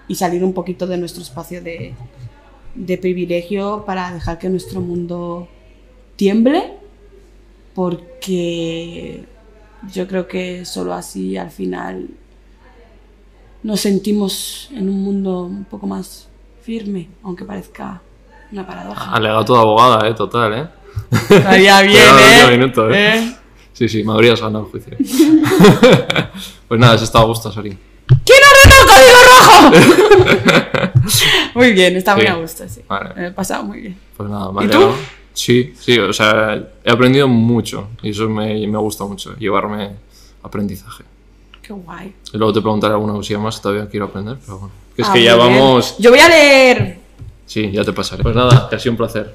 y salir un poquito de nuestro espacio de, de privilegio para dejar que nuestro mundo tiemble, porque yo creo que solo así al final nos sentimos en un mundo un poco más firme, aunque parezca una paradoja. Alegato de abogada, eh, total, eh. Estaría bien, Pero no, ¿eh? minuto, ¿eh? ¿Eh? Sí, sí, me habrías ganado el juicio. pues nada, has estado a gusto, Sari. ¿Quién ordena el código rojo? muy bien, está muy Sí. a gusto, sí. Vale. Me he pasado muy bien. Pues nada, me ¿Y tú? Sí, sí, o sea, he aprendido mucho y eso me, me gusta mucho, llevarme aprendizaje. Qué guay. Y luego te preguntaré alguna cosilla más que todavía quiero aprender, pero bueno. Que es Ah, que ya bien. vamos... Yo voy a leer. Sí, ya te pasaré. Pues nada, que ha sido un placer.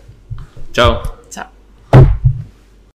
Chao.